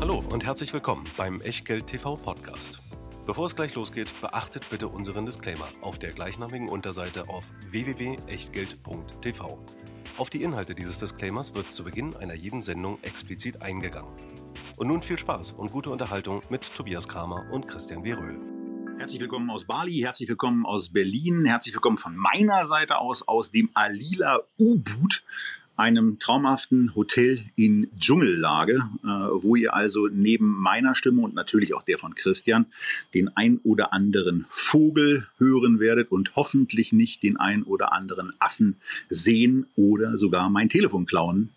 Hallo und herzlich willkommen beim Echtgeld TV Podcast. Bevor es gleich losgeht, beachtet bitte unseren Disclaimer auf der gleichnamigen Unterseite auf www.echtgeld.tv. Auf die Inhalte dieses Disclaimers wird zu Beginn einer jeden Sendung explizit eingegangen. Und nun viel Spaß und gute Unterhaltung mit Tobias Kramer und Christian W. Röhl. Herzlich willkommen aus Bali, herzlich willkommen aus Berlin, herzlich willkommen von meiner Seite aus, aus dem Alila U-Boot einem traumhaften Hotel in Dschungellage, äh, wo ihr also neben meiner Stimme und natürlich auch der von Christian den ein oder anderen Vogel hören werdet und hoffentlich nicht den ein oder anderen Affen sehen oder sogar mein Telefon klauen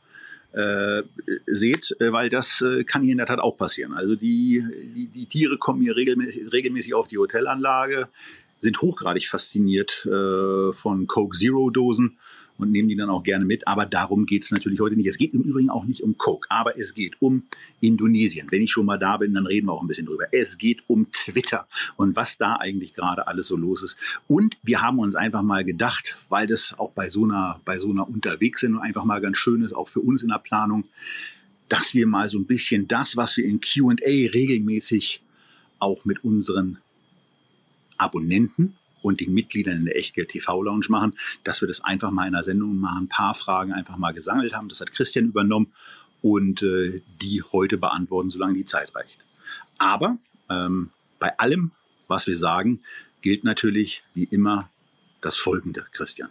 äh, seht, äh, weil das äh, kann hier in der Tat auch passieren. Also die, die, die Tiere kommen hier regelmäßig, regelmäßig auf die Hotelanlage, sind hochgradig fasziniert äh, von Coke Zero Dosen und nehmen die dann auch gerne mit. Aber darum geht es natürlich heute nicht. Es geht im Übrigen auch nicht um Coke, aber es geht um Indonesien. Wenn ich schon mal da bin, dann reden wir auch ein bisschen drüber. Es geht um Twitter und was da eigentlich gerade alles so los ist. Und wir haben uns einfach mal gedacht, weil das auch bei so einer, bei so einer unterwegs sind und einfach mal ganz schön ist, auch für uns in der Planung, dass wir mal so ein bisschen das, was wir in QA regelmäßig auch mit unseren Abonnenten und den Mitgliedern in der Echtgeld TV Lounge machen, dass wir das einfach mal in einer Sendung machen, ein paar Fragen einfach mal gesammelt haben. Das hat Christian übernommen und äh, die heute beantworten, solange die Zeit reicht. Aber ähm, bei allem, was wir sagen, gilt natürlich wie immer das Folgende, Christian.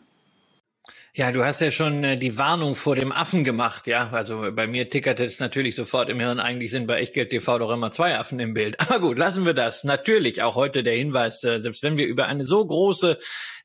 Ja, du hast ja schon äh, die Warnung vor dem Affen gemacht, ja. Also bei mir tickert es natürlich sofort im Hirn. Eigentlich sind bei Echtgeld TV doch immer zwei Affen im Bild. Aber gut, lassen wir das. Natürlich auch heute der Hinweis, äh, selbst wenn wir über eine so große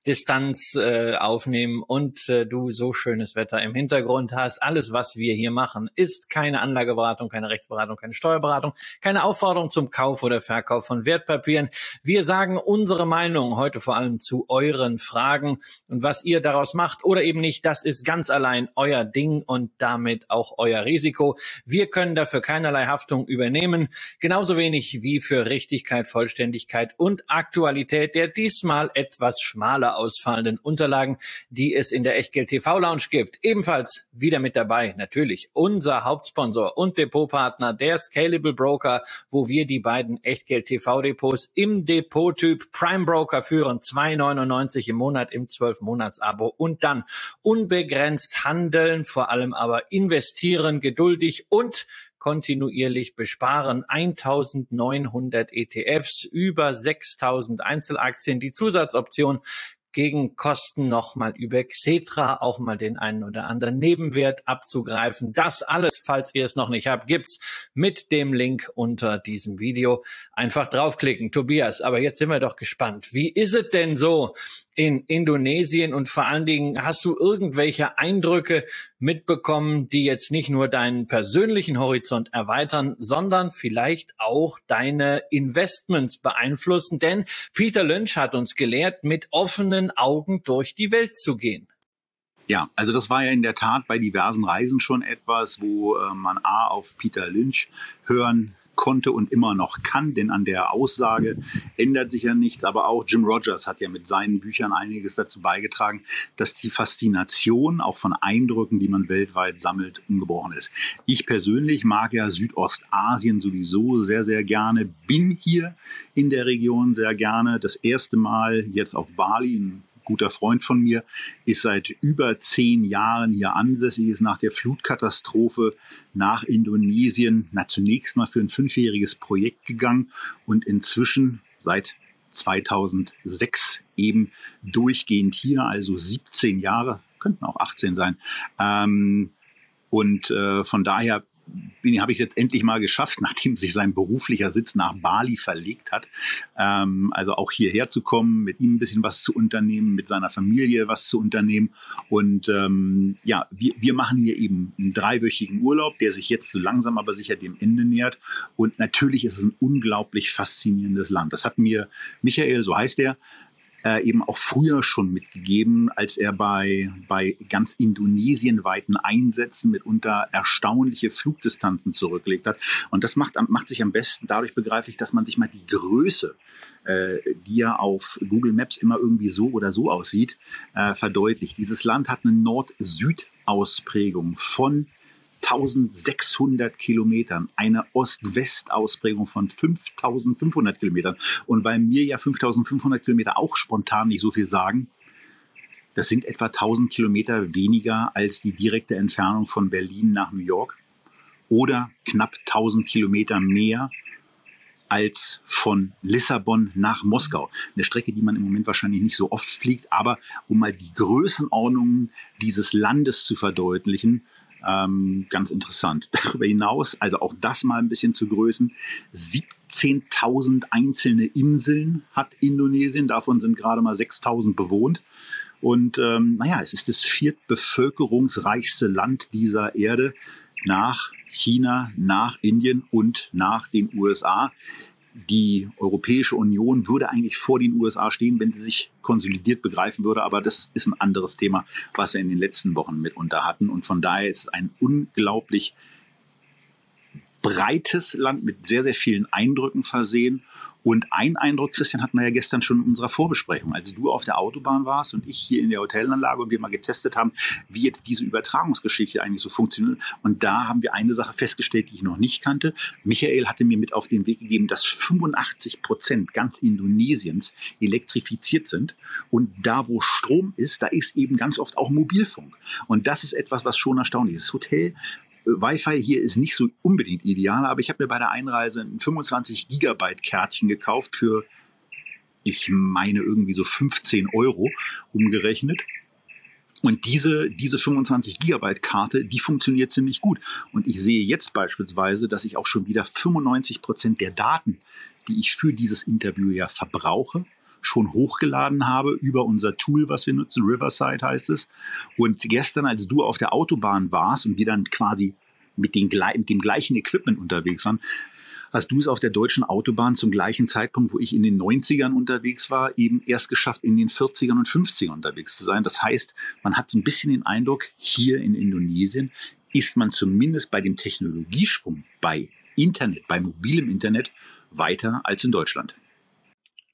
Distanz äh, aufnehmen und äh, du so schönes Wetter im Hintergrund hast. Alles, was wir hier machen, ist keine Anlageberatung, keine Rechtsberatung, keine Steuerberatung, keine Aufforderung zum Kauf oder Verkauf von Wertpapieren. Wir sagen unsere Meinung heute vor allem zu euren Fragen und was ihr daraus macht oder eben nicht, das ist ganz allein euer Ding und damit auch euer Risiko. Wir können dafür keinerlei Haftung übernehmen, genauso wenig wie für Richtigkeit, Vollständigkeit und Aktualität der diesmal etwas schmaler ausfallenden Unterlagen, die es in der Echtgeld TV Lounge gibt. Ebenfalls wieder mit dabei natürlich unser Hauptsponsor und Depotpartner, der Scalable Broker, wo wir die beiden Echtgeld TV Depots im Depottyp Prime Broker führen, 2,99 im Monat im 12 Monats Abo und dann unbegrenzt handeln, vor allem aber investieren geduldig und kontinuierlich besparen. 1900 ETFs, über 6000 Einzelaktien. Die Zusatzoption gegen Kosten nochmal über Xetra auch mal den einen oder anderen Nebenwert abzugreifen. Das alles, falls ihr es noch nicht habt, gibt's mit dem Link unter diesem Video. Einfach draufklicken. Tobias, aber jetzt sind wir doch gespannt. Wie ist es denn so in Indonesien und vor allen Dingen hast du irgendwelche Eindrücke mitbekommen, die jetzt nicht nur deinen persönlichen Horizont erweitern, sondern vielleicht auch deine Investments beeinflussen? Denn Peter Lynch hat uns gelehrt, mit offenen Augen durch die Welt zu gehen. Ja, also das war ja in der Tat bei diversen Reisen schon etwas, wo äh, man A auf Peter Lynch hören konnte und immer noch kann, denn an der Aussage ändert sich ja nichts. Aber auch Jim Rogers hat ja mit seinen Büchern einiges dazu beigetragen, dass die Faszination auch von Eindrücken, die man weltweit sammelt, ungebrochen ist. Ich persönlich mag ja Südostasien sowieso sehr, sehr gerne, bin hier in der Region sehr gerne. Das erste Mal jetzt auf Bali, ein guter Freund von mir, ist seit über zehn Jahren hier ansässig, ist nach der Flutkatastrophe nach Indonesien na, zunächst mal für ein fünfjähriges Projekt gegangen und inzwischen seit 2006 eben durchgehend hier, also 17 Jahre, könnten auch 18 sein. Ähm, und äh, von daher habe ich es jetzt endlich mal geschafft, nachdem sich sein beruflicher Sitz nach Bali verlegt hat. Ähm, also auch hierher zu kommen, mit ihm ein bisschen was zu unternehmen, mit seiner Familie was zu unternehmen. Und ähm, ja, wir, wir machen hier eben einen dreiwöchigen Urlaub, der sich jetzt so langsam aber sicher dem Ende nähert. Und natürlich ist es ein unglaublich faszinierendes Land. Das hat mir Michael, so heißt er, äh, eben auch früher schon mitgegeben, als er bei, bei ganz indonesienweiten Einsätzen mitunter erstaunliche Flugdistanzen zurückgelegt hat. Und das macht, macht sich am besten dadurch begreiflich, dass man sich mal die Größe äh, die ja auf Google Maps immer irgendwie so oder so aussieht, äh, verdeutlicht. Dieses Land hat eine Nord-Süd-Ausprägung von 1600 Kilometern, eine Ost-West-Ausprägung von 5500 Kilometern. Und weil mir ja 5500 Kilometer auch spontan nicht so viel sagen, das sind etwa 1000 Kilometer weniger als die direkte Entfernung von Berlin nach New York oder knapp 1000 Kilometer mehr als von Lissabon nach Moskau. Eine Strecke, die man im Moment wahrscheinlich nicht so oft fliegt, aber um mal die Größenordnungen dieses Landes zu verdeutlichen, ähm, ganz interessant. Darüber hinaus, also auch das mal ein bisschen zu Größen, 17.000 einzelne Inseln hat Indonesien, davon sind gerade mal 6.000 bewohnt. Und ähm, naja, es ist das viertbevölkerungsreichste Land dieser Erde nach China, nach Indien und nach den USA. Die Europäische Union würde eigentlich vor den USA stehen, wenn sie sich konsolidiert begreifen würde. Aber das ist ein anderes Thema, was wir in den letzten Wochen mitunter hatten. Und von daher ist es ein unglaublich breites Land mit sehr, sehr vielen Eindrücken versehen. Und ein Eindruck, Christian, hatten wir ja gestern schon in unserer Vorbesprechung, als du auf der Autobahn warst und ich hier in der Hotelanlage und wir mal getestet haben, wie jetzt diese Übertragungsgeschichte eigentlich so funktioniert. Und da haben wir eine Sache festgestellt, die ich noch nicht kannte. Michael hatte mir mit auf den Weg gegeben, dass 85 Prozent ganz Indonesiens elektrifiziert sind. Und da, wo Strom ist, da ist eben ganz oft auch Mobilfunk. Und das ist etwas, was schon erstaunlich ist. Das Hotel Wi-Fi hier ist nicht so unbedingt ideal, aber ich habe mir bei der Einreise ein 25 Gigabyte Kärtchen gekauft für, ich meine, irgendwie so 15 Euro umgerechnet. Und diese, diese 25 Gigabyte Karte, die funktioniert ziemlich gut. Und ich sehe jetzt beispielsweise, dass ich auch schon wieder 95 Prozent der Daten, die ich für dieses Interview ja verbrauche, schon hochgeladen habe über unser Tool, was wir nutzen, Riverside heißt es. Und gestern, als du auf der Autobahn warst und wir dann quasi mit, den, mit dem gleichen Equipment unterwegs waren, hast du es auf der deutschen Autobahn zum gleichen Zeitpunkt, wo ich in den 90ern unterwegs war, eben erst geschafft, in den 40ern und 50ern unterwegs zu sein. Das heißt, man hat so ein bisschen den Eindruck, hier in Indonesien ist man zumindest bei dem Technologiesprung bei Internet, bei mobilem Internet weiter als in Deutschland.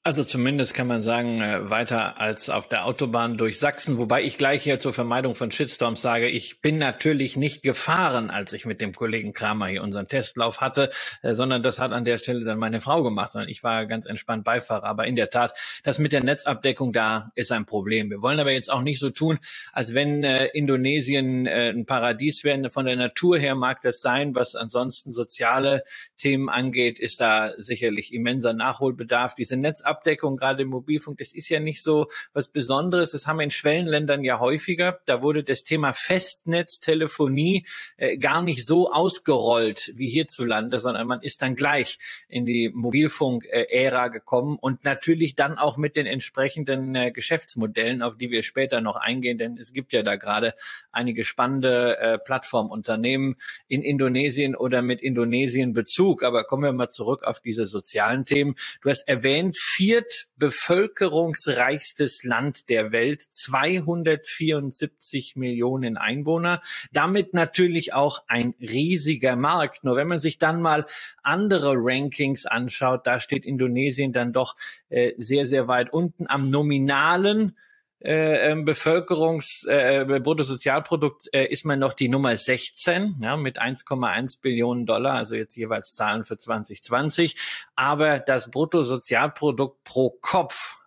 Also zumindest kann man sagen, äh, weiter als auf der Autobahn durch Sachsen, wobei ich gleich hier zur Vermeidung von Shitstorms sage, ich bin natürlich nicht gefahren, als ich mit dem Kollegen Kramer hier unseren Testlauf hatte, äh, sondern das hat an der Stelle dann meine Frau gemacht, sondern ich war ganz entspannt Beifahrer. Aber in der Tat, das mit der Netzabdeckung da ist ein Problem. Wir wollen aber jetzt auch nicht so tun, als wenn äh, Indonesien äh, ein Paradies wäre. Von der Natur her mag das sein, was ansonsten soziale Themen angeht, ist da sicherlich immenser Nachholbedarf. Diese Netzabdeckung Abdeckung, gerade im Mobilfunk, das ist ja nicht so was Besonderes. Das haben wir in Schwellenländern ja häufiger. Da wurde das Thema Festnetztelefonie äh, gar nicht so ausgerollt wie hierzulande, sondern man ist dann gleich in die Mobilfunk-Ära gekommen und natürlich dann auch mit den entsprechenden äh, Geschäftsmodellen, auf die wir später noch eingehen, denn es gibt ja da gerade einige spannende äh, Plattformunternehmen in Indonesien oder mit Indonesien Bezug. Aber kommen wir mal zurück auf diese sozialen Themen. Du hast erwähnt, viertbevölkerungsreichstes Land der Welt, 274 Millionen Einwohner, damit natürlich auch ein riesiger Markt. Nur wenn man sich dann mal andere Rankings anschaut, da steht Indonesien dann doch äh, sehr, sehr weit unten am nominalen äh, ähm, Bevölkerungs äh, äh, Bruttosozialprodukt äh, ist man noch die Nummer 16 ja, mit 1,1 Billionen Dollar, also jetzt jeweils Zahlen für 2020. Aber das Bruttosozialprodukt pro Kopf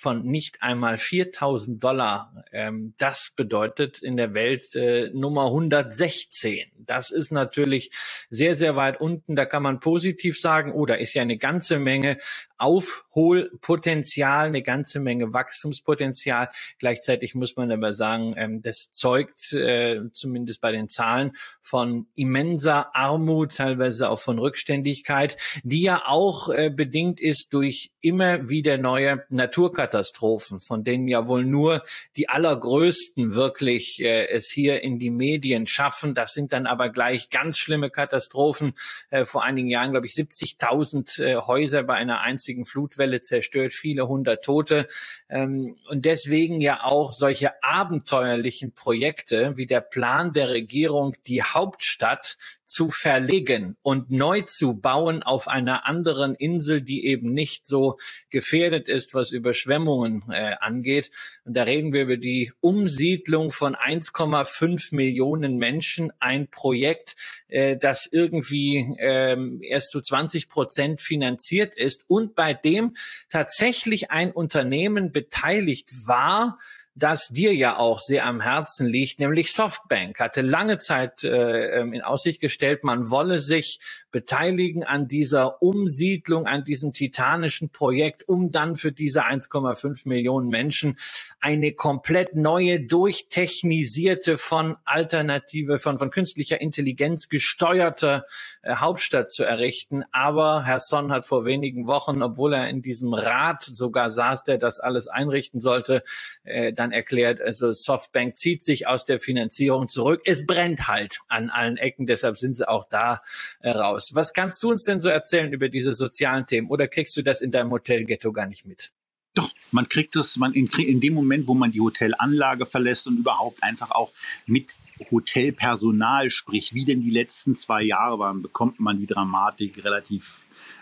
von nicht einmal 4000 Dollar. Ähm, das bedeutet in der Welt äh, Nummer 116. Das ist natürlich sehr, sehr weit unten. Da kann man positiv sagen, oh, da ist ja eine ganze Menge Aufholpotenzial, eine ganze Menge Wachstumspotenzial. Gleichzeitig muss man aber sagen, ähm, das zeugt äh, zumindest bei den Zahlen von immenser Armut, teilweise auch von Rückständigkeit, die ja auch äh, bedingt ist durch immer wieder neue Naturkatastrophen. Von denen ja wohl nur die allergrößten wirklich äh, es hier in die Medien schaffen. Das sind dann aber gleich ganz schlimme Katastrophen. Vor einigen Jahren, glaube ich, 70.000 äh, Häuser bei einer einzigen Flutwelle zerstört, viele hundert Tote. Ähm, und deswegen ja auch solche abenteuerlichen Projekte wie der Plan der Regierung, die Hauptstadt zu verlegen und neu zu bauen auf einer anderen Insel, die eben nicht so gefährdet ist, was Überschwemmungen äh, angeht. Und da reden wir über die Umsiedlung von 1,5 Millionen Menschen, ein Projekt, äh, das irgendwie ähm, erst zu 20 Prozent finanziert ist und bei dem tatsächlich ein Unternehmen beteiligt war, das dir ja auch sehr am Herzen liegt, nämlich Softbank, hatte lange Zeit äh, ähm, in Aussicht gestellt, man wolle sich beteiligen an dieser Umsiedlung, an diesem titanischen Projekt, um dann für diese 1,5 Millionen Menschen eine komplett neue, durchtechnisierte, von Alternative, von, von künstlicher Intelligenz gesteuerte äh, Hauptstadt zu errichten. Aber Herr Son hat vor wenigen Wochen, obwohl er in diesem Rat sogar saß, der das alles einrichten sollte, äh, dann erklärt, also Softbank zieht sich aus der Finanzierung zurück. Es brennt halt an allen Ecken, deshalb sind sie auch da äh, raus. Was kannst du uns denn so erzählen über diese sozialen Themen oder kriegst du das in deinem Hotelghetto gar nicht mit? Doch, man kriegt es, man in, in dem Moment, wo man die Hotelanlage verlässt und überhaupt einfach auch mit Hotelpersonal spricht, wie denn die letzten zwei Jahre waren, bekommt man die Dramatik relativ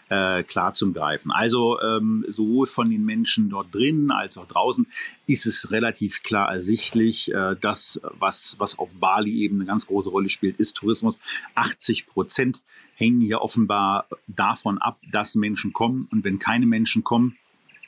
äh, klar zum Greifen. Also ähm, sowohl von den Menschen dort drinnen als auch draußen ist es relativ klar ersichtlich, äh, dass was, was auf Bali eben eine ganz große Rolle spielt, ist Tourismus. 80 Prozent hängen hier offenbar davon ab, dass Menschen kommen. Und wenn keine Menschen kommen,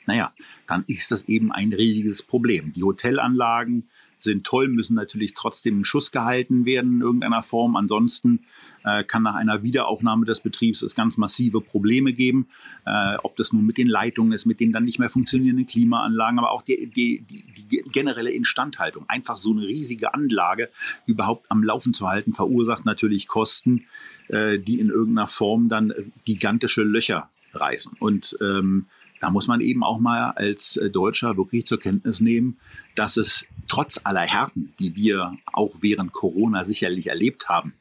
naja, dann ist das eben ein riesiges Problem. Die Hotelanlagen sind toll, müssen natürlich trotzdem in Schuss gehalten werden in irgendeiner Form. Ansonsten äh, kann nach einer Wiederaufnahme des Betriebs es ganz massive Probleme geben, äh, ob das nun mit den Leitungen ist, mit den dann nicht mehr funktionierenden Klimaanlagen, aber auch die, die, die, die generelle Instandhaltung. Einfach so eine riesige Anlage überhaupt am Laufen zu halten, verursacht natürlich Kosten, äh, die in irgendeiner Form dann gigantische Löcher reißen. Und ähm, da muss man eben auch mal als äh, Deutscher wirklich zur Kenntnis nehmen, dass es trotz aller Härten, die wir auch während Corona sicherlich erlebt haben,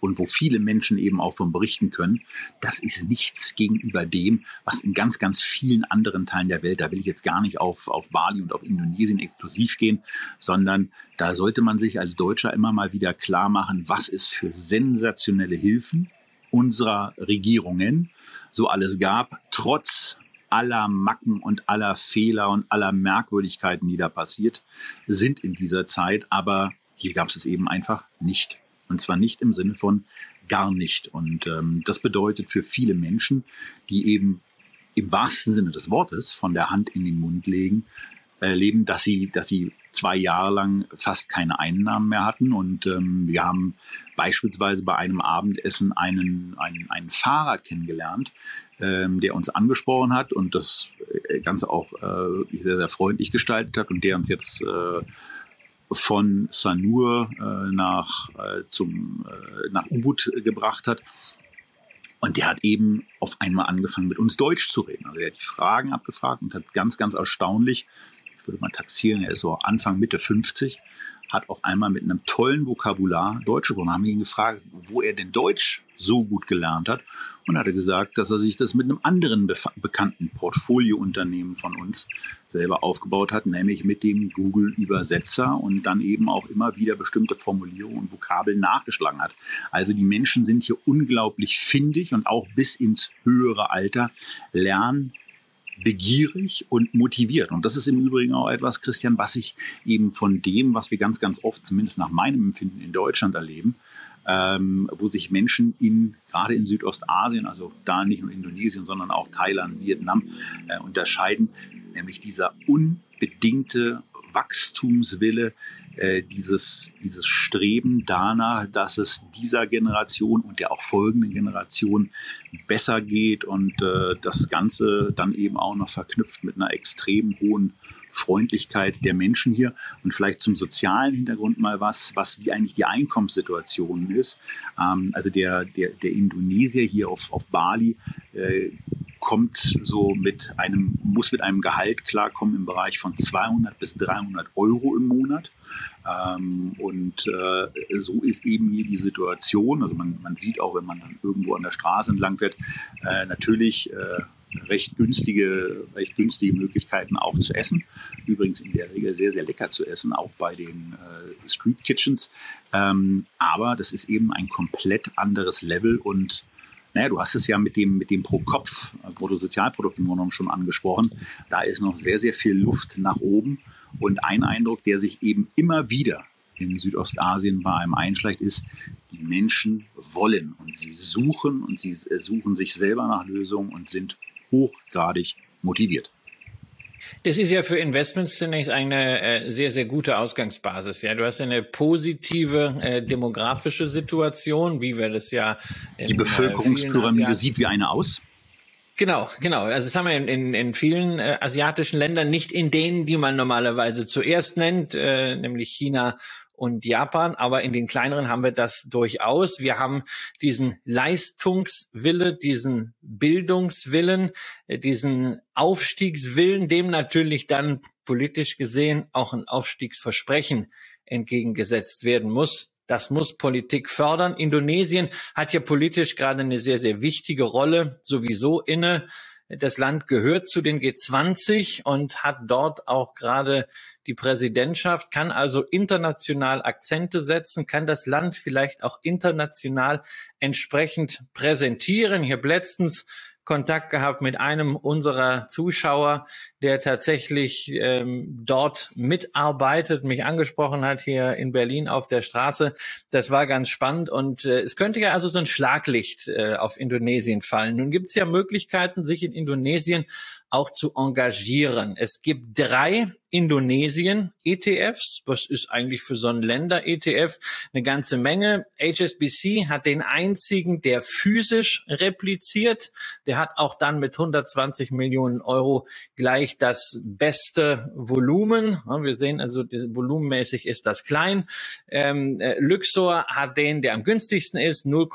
und wo viele Menschen eben auch von berichten können, das ist nichts gegenüber dem, was in ganz, ganz vielen anderen Teilen der Welt, da will ich jetzt gar nicht auf, auf Bali und auf Indonesien exklusiv gehen, sondern da sollte man sich als Deutscher immer mal wieder klar machen, was es für sensationelle Hilfen unserer Regierungen so alles gab, trotz aller Macken und aller Fehler und aller Merkwürdigkeiten, die da passiert sind in dieser Zeit. Aber hier gab es es eben einfach nicht. Und zwar nicht im Sinne von gar nicht. Und ähm, das bedeutet für viele Menschen, die eben im wahrsten Sinne des Wortes von der Hand in den Mund legen, erleben, dass sie, dass sie zwei Jahre lang fast keine Einnahmen mehr hatten. Und ähm, wir haben beispielsweise bei einem Abendessen einen, einen, einen Fahrer kennengelernt, ähm, der uns angesprochen hat und das äh, Ganze auch äh, sehr, sehr freundlich gestaltet hat und der uns jetzt äh, von Sanur äh, nach, äh, zum, äh, nach Ubud gebracht hat. Und der hat eben auf einmal angefangen, mit uns Deutsch zu reden. Also er hat die Fragen abgefragt und hat ganz, ganz erstaunlich, ich würde mal taxieren, er ist so Anfang, Mitte 50, hat auf einmal mit einem tollen Vokabular Deutsch gesprochen. Haben ihn gefragt, wo er denn Deutsch so gut gelernt hat. Und hat er gesagt, dass er sich das mit einem anderen be bekannten Portfoliounternehmen von uns selber aufgebaut hat, nämlich mit dem Google-Übersetzer und dann eben auch immer wieder bestimmte Formulierungen und Vokabeln nachgeschlagen hat. Also die Menschen sind hier unglaublich findig und auch bis ins höhere Alter lernen begierig und motiviert. Und das ist im Übrigen auch etwas, Christian, was ich eben von dem, was wir ganz, ganz oft, zumindest nach meinem Empfinden in Deutschland erleben, ähm, wo sich Menschen in, gerade in Südostasien, also da nicht nur Indonesien, sondern auch Thailand, Vietnam, äh, unterscheiden, nämlich dieser unbedingte Wachstumswille, äh, dieses, dieses Streben danach, dass es dieser Generation und der auch folgenden Generation besser geht und äh, das Ganze dann eben auch noch verknüpft mit einer extrem hohen Freundlichkeit der Menschen hier und vielleicht zum sozialen Hintergrund mal was, was wie eigentlich die Einkommenssituation ist. Ähm, also der, der, der Indonesier hier auf, auf Bali äh, kommt so mit einem, muss mit einem Gehalt klarkommen im Bereich von 200 bis 300 Euro im Monat. Ähm, und äh, so ist eben hier die Situation. Also man, man sieht auch, wenn man dann irgendwo an der Straße entlang fährt, äh, natürlich äh, recht günstige, recht günstige Möglichkeiten auch zu essen. Übrigens in der Regel sehr, sehr lecker zu essen, auch bei den äh, Street Kitchens. Ähm, aber das ist eben ein komplett anderes Level und naja, du hast es ja mit dem, mit dem Pro-Kopf, Bruttosozialprodukt im Grunde schon angesprochen. Da ist noch sehr, sehr viel Luft nach oben. Und ein Eindruck, der sich eben immer wieder in Südostasien bei einem einschleicht, ist, die Menschen wollen und sie suchen und sie suchen sich selber nach Lösungen und sind hochgradig motiviert. Das ist ja für Investments zunächst eine äh, sehr, sehr gute Ausgangsbasis. Ja, du hast eine positive äh, demografische Situation, wie wir das ja. In, Die Bevölkerungspyramide sieht wie eine aus. Genau, genau. Also das haben wir in, in, in vielen äh, asiatischen Ländern, nicht in denen, die man normalerweise zuerst nennt, äh, nämlich China und Japan, aber in den kleineren haben wir das durchaus. Wir haben diesen Leistungswille, diesen Bildungswillen, äh, diesen Aufstiegswillen, dem natürlich dann politisch gesehen auch ein Aufstiegsversprechen entgegengesetzt werden muss. Das muss Politik fördern. Indonesien hat ja politisch gerade eine sehr, sehr wichtige Rolle sowieso inne. Das Land gehört zu den G20 und hat dort auch gerade die Präsidentschaft, kann also international Akzente setzen, kann das Land vielleicht auch international entsprechend präsentieren. Ich habe letztens Kontakt gehabt mit einem unserer Zuschauer, der tatsächlich ähm, dort mitarbeitet, mich angesprochen hat hier in Berlin auf der Straße. Das war ganz spannend und äh, es könnte ja also so ein Schlaglicht äh, auf Indonesien fallen. Nun gibt es ja Möglichkeiten, sich in Indonesien auch zu engagieren. Es gibt drei Indonesien-ETFs. Was ist eigentlich für so ein Länder-ETF eine ganze Menge? HSBC hat den einzigen, der physisch repliziert. Der hat auch dann mit 120 Millionen Euro gleich das beste Volumen. Wir sehen also, volumenmäßig ist das klein. Ähm, äh, Luxor hat den, der am günstigsten ist, 0,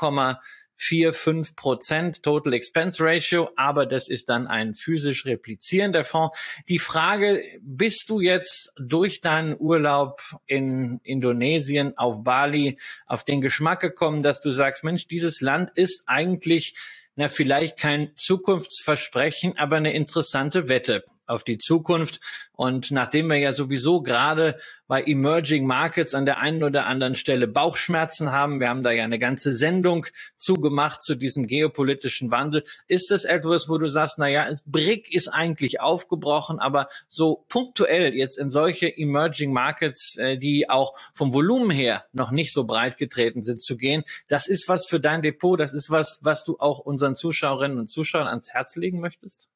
vier, fünf Prozent Total Expense Ratio, aber das ist dann ein physisch replizierender Fonds. Die Frage, bist du jetzt durch deinen Urlaub in Indonesien auf Bali auf den Geschmack gekommen, dass du sagst, Mensch, dieses Land ist eigentlich na, vielleicht kein Zukunftsversprechen, aber eine interessante Wette auf die Zukunft. Und nachdem wir ja sowieso gerade bei Emerging Markets an der einen oder anderen Stelle Bauchschmerzen haben, wir haben da ja eine ganze Sendung zugemacht zu diesem geopolitischen Wandel, ist das etwas, wo du sagst, na ja, BRIC ist eigentlich aufgebrochen, aber so punktuell jetzt in solche Emerging Markets, äh, die auch vom Volumen her noch nicht so breit getreten sind, zu gehen, das ist was für dein Depot, das ist was, was du auch unseren Zuschauerinnen und Zuschauern ans Herz legen möchtest?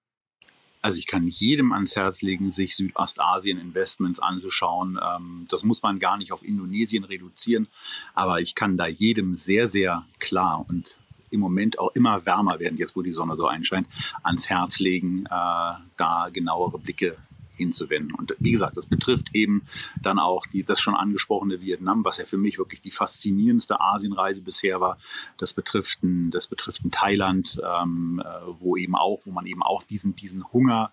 Also ich kann jedem ans Herz legen, sich Südostasien-Investments anzuschauen. Ähm, das muss man gar nicht auf Indonesien reduzieren, aber ich kann da jedem sehr, sehr klar und im Moment auch immer wärmer werden, jetzt wo die Sonne so einscheint, ans Herz legen, äh, da genauere Blicke hinzuwenden. Und wie gesagt, das betrifft eben dann auch die, das schon angesprochene Vietnam, was ja für mich wirklich die faszinierendste Asienreise bisher war. Das betrifft ein, das betrifft ein Thailand, ähm, äh, wo eben auch, wo man eben auch diesen, diesen Hunger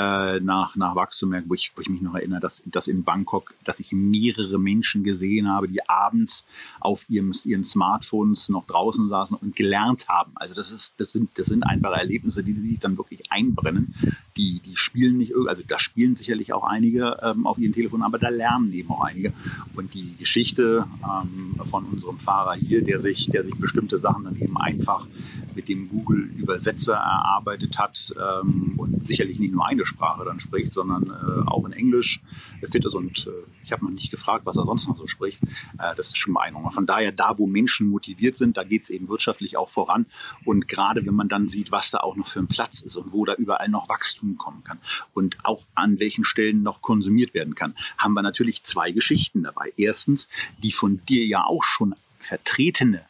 äh, nach, nach Wachstum, wo ich, wo ich mich noch erinnere, dass, dass in Bangkok, dass ich mehrere Menschen gesehen habe, die abends auf ihrem, ihren Smartphones noch draußen saßen und gelernt haben. Also das, ist, das, sind, das sind einfach Erlebnisse, die, die sich dann wirklich einbrennen. Die, die spielen nicht, also da spielen sicherlich auch einige ähm, auf ihren Telefonen, aber da lernen eben auch einige. Und die Geschichte ähm, von unserem Fahrer hier, der sich, der sich bestimmte Sachen dann eben einfach mit dem Google-Übersetzer erarbeitet hat ähm, und sicherlich nicht nur eine Sprache dann spricht, sondern äh, auch in Englisch fit ist. Und äh, ich habe noch nicht gefragt, was er sonst noch so spricht. Äh, das ist schon beeindruckend. Von daher, da wo Menschen motiviert sind, da geht es eben wirtschaftlich auch voran. Und gerade wenn man dann sieht, was da auch noch für ein Platz ist und wo da überall noch Wachstum kommen kann und auch an welchen Stellen noch konsumiert werden kann, haben wir natürlich zwei Geschichten dabei. Erstens, die von dir ja auch schon vertretene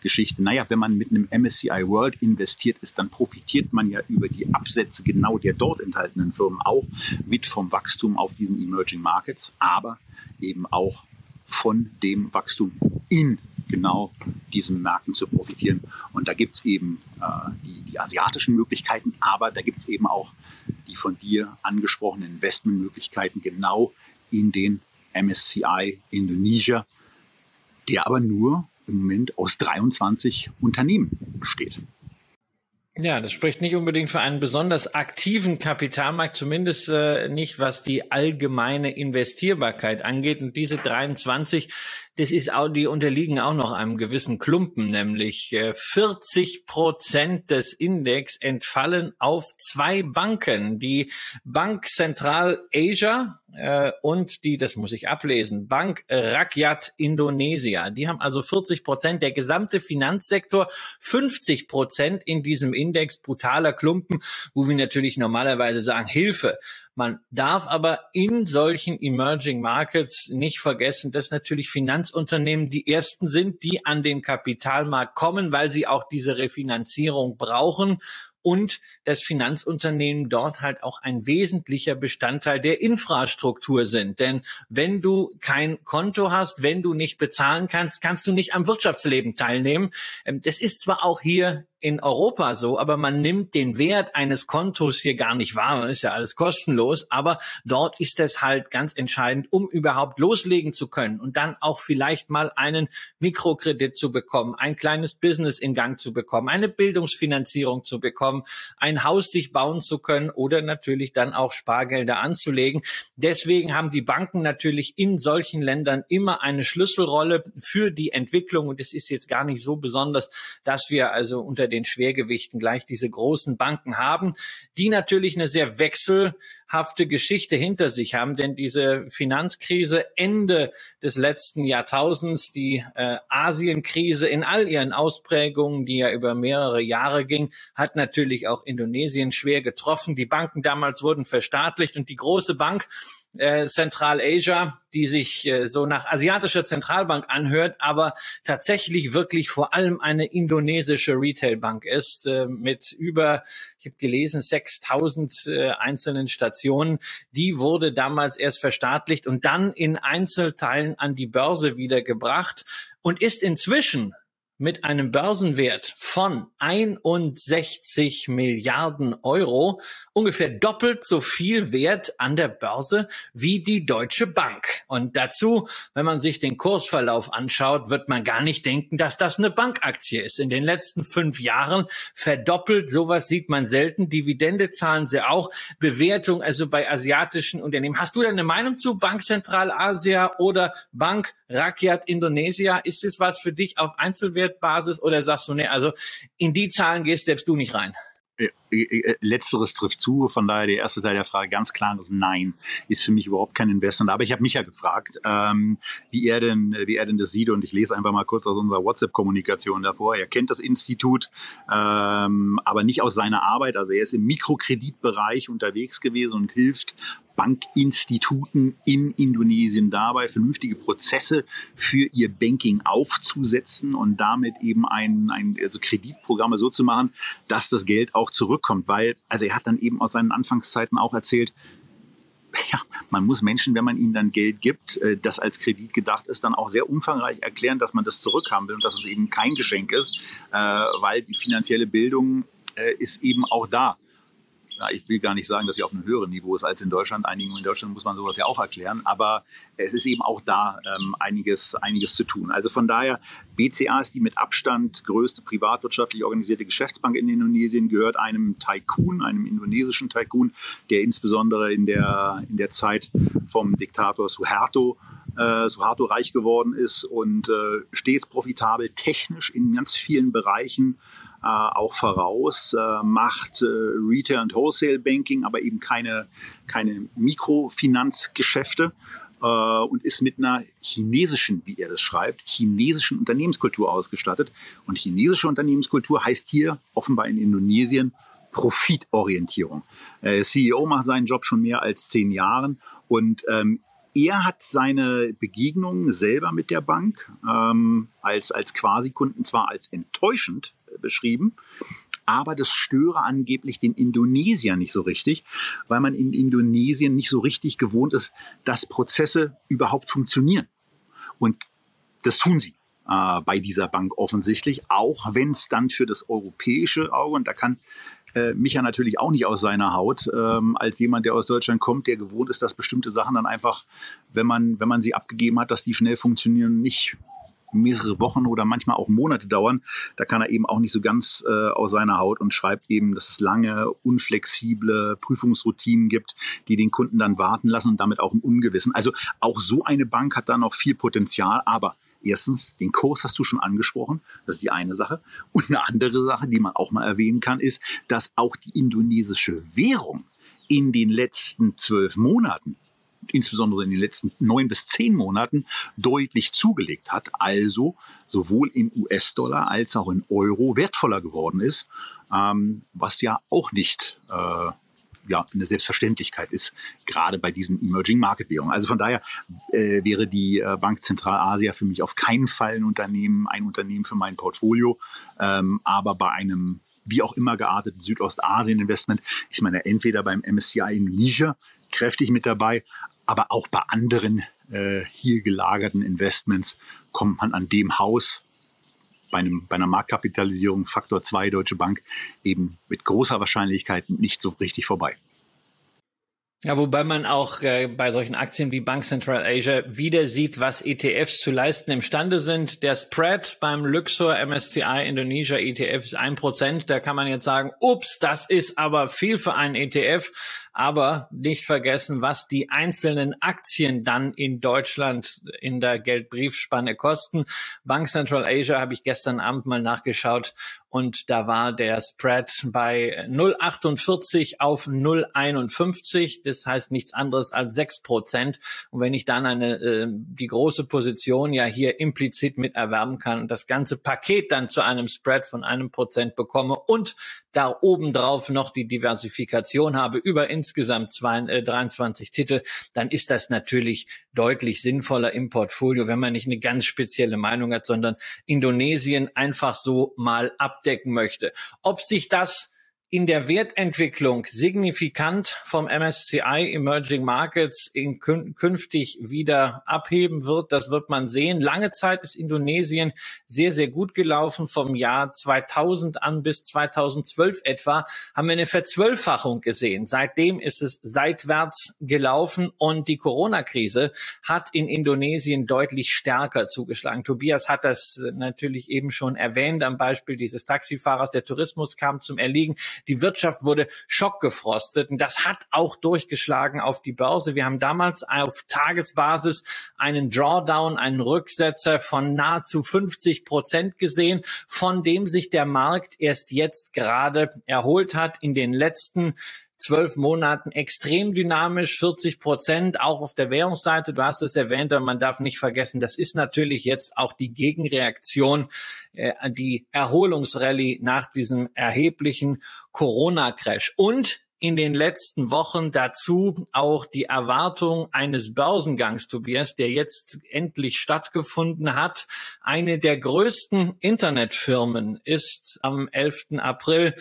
Geschichte. Naja, wenn man mit einem MSCI World investiert ist, dann profitiert man ja über die Absätze genau der dort enthaltenen Firmen auch mit vom Wachstum auf diesen Emerging Markets, aber eben auch von dem Wachstum in genau diesen Märkten zu profitieren. Und da gibt es eben äh, die, die asiatischen Möglichkeiten, aber da gibt es eben auch die von dir angesprochenen Investmentmöglichkeiten genau in den MSCI Indonesia, der aber nur im Moment aus 23 Unternehmen besteht. Ja, das spricht nicht unbedingt für einen besonders aktiven Kapitalmarkt, zumindest äh, nicht was die allgemeine Investierbarkeit angeht. Und diese 23, das ist auch, die unterliegen auch noch einem gewissen Klumpen, nämlich äh, 40 Prozent des Index entfallen auf zwei Banken. Die Bank Central Asia äh, und die, das muss ich ablesen, Bank Rakyat Indonesia. Die haben also 40 Prozent, der gesamte Finanzsektor 50 Prozent in diesem Index, brutaler Klumpen, wo wir natürlich normalerweise sagen, Hilfe. Man darf aber in solchen Emerging Markets nicht vergessen, dass natürlich Finanzunternehmen die ersten sind, die an den Kapitalmarkt kommen, weil sie auch diese Refinanzierung brauchen und das Finanzunternehmen dort halt auch ein wesentlicher Bestandteil der Infrastruktur sind. Denn wenn du kein Konto hast, wenn du nicht bezahlen kannst, kannst du nicht am Wirtschaftsleben teilnehmen. Ähm, das ist zwar auch hier in Europa so, aber man nimmt den Wert eines Kontos hier gar nicht wahr. ist ja alles kostenlos, aber dort ist es halt ganz entscheidend, um überhaupt loslegen zu können und dann auch vielleicht mal einen Mikrokredit zu bekommen, ein kleines Business in Gang zu bekommen, eine Bildungsfinanzierung zu bekommen, ein Haus sich bauen zu können oder natürlich dann auch Spargelder anzulegen. Deswegen haben die Banken natürlich in solchen Ländern immer eine Schlüsselrolle für die Entwicklung und es ist jetzt gar nicht so besonders, dass wir also unter den Schwergewichten gleich diese großen Banken haben, die natürlich eine sehr wechselhafte Geschichte hinter sich haben, denn diese Finanzkrise Ende des letzten Jahrtausends, die äh, Asienkrise in all ihren Ausprägungen, die ja über mehrere Jahre ging, hat natürlich auch Indonesien schwer getroffen. Die Banken damals wurden verstaatlicht und die große Bank äh, Zentralasia, die sich äh, so nach asiatischer Zentralbank anhört, aber tatsächlich wirklich vor allem eine indonesische Retailbank ist, äh, mit über, ich habe gelesen, 6000 äh, einzelnen Stationen. Die wurde damals erst verstaatlicht und dann in Einzelteilen an die Börse wiedergebracht und ist inzwischen mit einem Börsenwert von 61 Milliarden Euro ungefähr doppelt so viel Wert an der Börse wie die Deutsche Bank. Und dazu, wenn man sich den Kursverlauf anschaut, wird man gar nicht denken, dass das eine Bankaktie ist. In den letzten fünf Jahren verdoppelt, sowas sieht man selten. Dividende zahlen sie auch. Bewertung, also bei asiatischen Unternehmen. Hast du da eine Meinung zu Bank Zentralasia oder Bank Rakyat Indonesia? Ist es was für dich auf Einzelwertbasis oder sagst du, nee, also in die Zahlen gehst selbst du nicht rein? Äh, äh, letzteres trifft zu, von daher der erste Teil der Frage ganz klares Nein ist für mich überhaupt kein Investment. Aber ich habe mich ja gefragt, ähm, wie er denn, wie er denn das sieht und ich lese einfach mal kurz aus unserer WhatsApp-Kommunikation davor. Er kennt das Institut, ähm, aber nicht aus seiner Arbeit. Also er ist im Mikrokreditbereich unterwegs gewesen und hilft Bankinstituten in Indonesien dabei, vernünftige Prozesse für ihr Banking aufzusetzen und damit eben ein, ein also Kreditprogramme so zu machen, dass das Geld auch zurückkommt. Weil, also er hat dann eben aus seinen Anfangszeiten auch erzählt, ja, man muss Menschen, wenn man ihnen dann Geld gibt, äh, das als Kredit gedacht ist, dann auch sehr umfangreich erklären, dass man das zurückhaben will und dass es eben kein Geschenk ist, äh, weil die finanzielle Bildung äh, ist eben auch da ich will gar nicht sagen, dass sie auf einem höheren Niveau ist als in Deutschland. Einigen in Deutschland muss man sowas ja auch erklären, aber es ist eben auch da ähm, einiges, einiges zu tun. Also von daher, BCA ist die mit Abstand größte privatwirtschaftlich organisierte Geschäftsbank in Indonesien, gehört einem Tycoon, einem indonesischen Tycoon, der insbesondere in der, in der Zeit vom Diktator Suharto äh, Suharto reich geworden ist und äh, stets profitabel, technisch in ganz vielen Bereichen auch voraus, äh, macht äh, Retail- und Wholesale-Banking, aber eben keine, keine Mikrofinanzgeschäfte äh, und ist mit einer chinesischen, wie er das schreibt, chinesischen Unternehmenskultur ausgestattet. Und chinesische Unternehmenskultur heißt hier offenbar in Indonesien Profitorientierung. Äh, CEO macht seinen Job schon mehr als zehn Jahren und ähm, er hat seine Begegnungen selber mit der Bank ähm, als, als Quasi-Kunden zwar als enttäuschend beschrieben. Aber das störe angeblich den Indonesier nicht so richtig, weil man in Indonesien nicht so richtig gewohnt ist, dass Prozesse überhaupt funktionieren. Und das tun sie äh, bei dieser Bank offensichtlich, auch wenn es dann für das europäische Auge, und da kann äh, Micha natürlich auch nicht aus seiner Haut, ähm, als jemand, der aus Deutschland kommt, der gewohnt ist, dass bestimmte Sachen dann einfach, wenn man, wenn man sie abgegeben hat, dass die schnell funktionieren, nicht mehrere Wochen oder manchmal auch Monate dauern. Da kann er eben auch nicht so ganz äh, aus seiner Haut und schreibt eben, dass es lange, unflexible Prüfungsroutinen gibt, die den Kunden dann warten lassen und damit auch im Ungewissen. Also auch so eine Bank hat da noch viel Potenzial, aber Erstens, den Kurs hast du schon angesprochen, das ist die eine Sache. Und eine andere Sache, die man auch mal erwähnen kann, ist, dass auch die indonesische Währung in den letzten zwölf Monaten insbesondere in den letzten neun bis zehn Monaten deutlich zugelegt hat, also sowohl in US-Dollar als auch in Euro wertvoller geworden ist, ähm, was ja auch nicht äh, ja, eine Selbstverständlichkeit ist, gerade bei diesen Emerging Market Währungen. Also von daher äh, wäre die äh, Bank Zentralasia für mich auf keinen Fall ein Unternehmen, ein Unternehmen für mein Portfolio, ähm, aber bei einem wie auch immer gearteten Südostasien-Investment ist man ja entweder beim MSCI Indonesia kräftig mit dabei, aber auch bei anderen äh, hier gelagerten Investments kommt man an dem Haus bei, einem, bei einer Marktkapitalisierung Faktor 2 Deutsche Bank eben mit großer Wahrscheinlichkeit nicht so richtig vorbei. Ja, wobei man auch äh, bei solchen Aktien wie Bank Central Asia wieder sieht, was ETFs zu leisten imstande sind. Der Spread beim Luxor MSCI Indonesia ETF ist ein Prozent. Da kann man jetzt sagen, ups, das ist aber viel für einen ETF. Aber nicht vergessen, was die einzelnen Aktien dann in Deutschland in der Geldbriefspanne kosten. Bank Central Asia habe ich gestern Abend mal nachgeschaut und da war der Spread bei 0,48 auf 0,51. Das heißt nichts anderes als 6 Prozent. Und wenn ich dann eine, äh, die große Position ja hier implizit mit erwerben kann und das ganze Paket dann zu einem Spread von einem Prozent bekomme und da obendrauf noch die Diversifikation habe über insgesamt zwei, äh, 23 Titel, dann ist das natürlich deutlich sinnvoller im Portfolio, wenn man nicht eine ganz spezielle Meinung hat, sondern Indonesien einfach so mal abdecken möchte. Ob sich das in der Wertentwicklung signifikant vom MSCI Emerging Markets in künftig wieder abheben wird. Das wird man sehen. Lange Zeit ist Indonesien sehr, sehr gut gelaufen. Vom Jahr 2000 an bis 2012 etwa haben wir eine Verzwölffachung gesehen. Seitdem ist es seitwärts gelaufen und die Corona-Krise hat in Indonesien deutlich stärker zugeschlagen. Tobias hat das natürlich eben schon erwähnt am Beispiel dieses Taxifahrers. Der Tourismus kam zum Erliegen. Die Wirtschaft wurde schockgefrostet und das hat auch durchgeschlagen auf die Börse. Wir haben damals auf Tagesbasis einen Drawdown, einen Rücksetzer von nahezu 50 Prozent gesehen, von dem sich der Markt erst jetzt gerade erholt hat in den letzten zwölf Monaten extrem dynamisch, 40 Prozent, auch auf der Währungsseite. Du hast es erwähnt, und man darf nicht vergessen, das ist natürlich jetzt auch die Gegenreaktion, äh, die Erholungsrallye nach diesem erheblichen Corona-Crash. Und in den letzten Wochen dazu auch die Erwartung eines Börsengangs, Tobias, der jetzt endlich stattgefunden hat. Eine der größten Internetfirmen ist am 11. April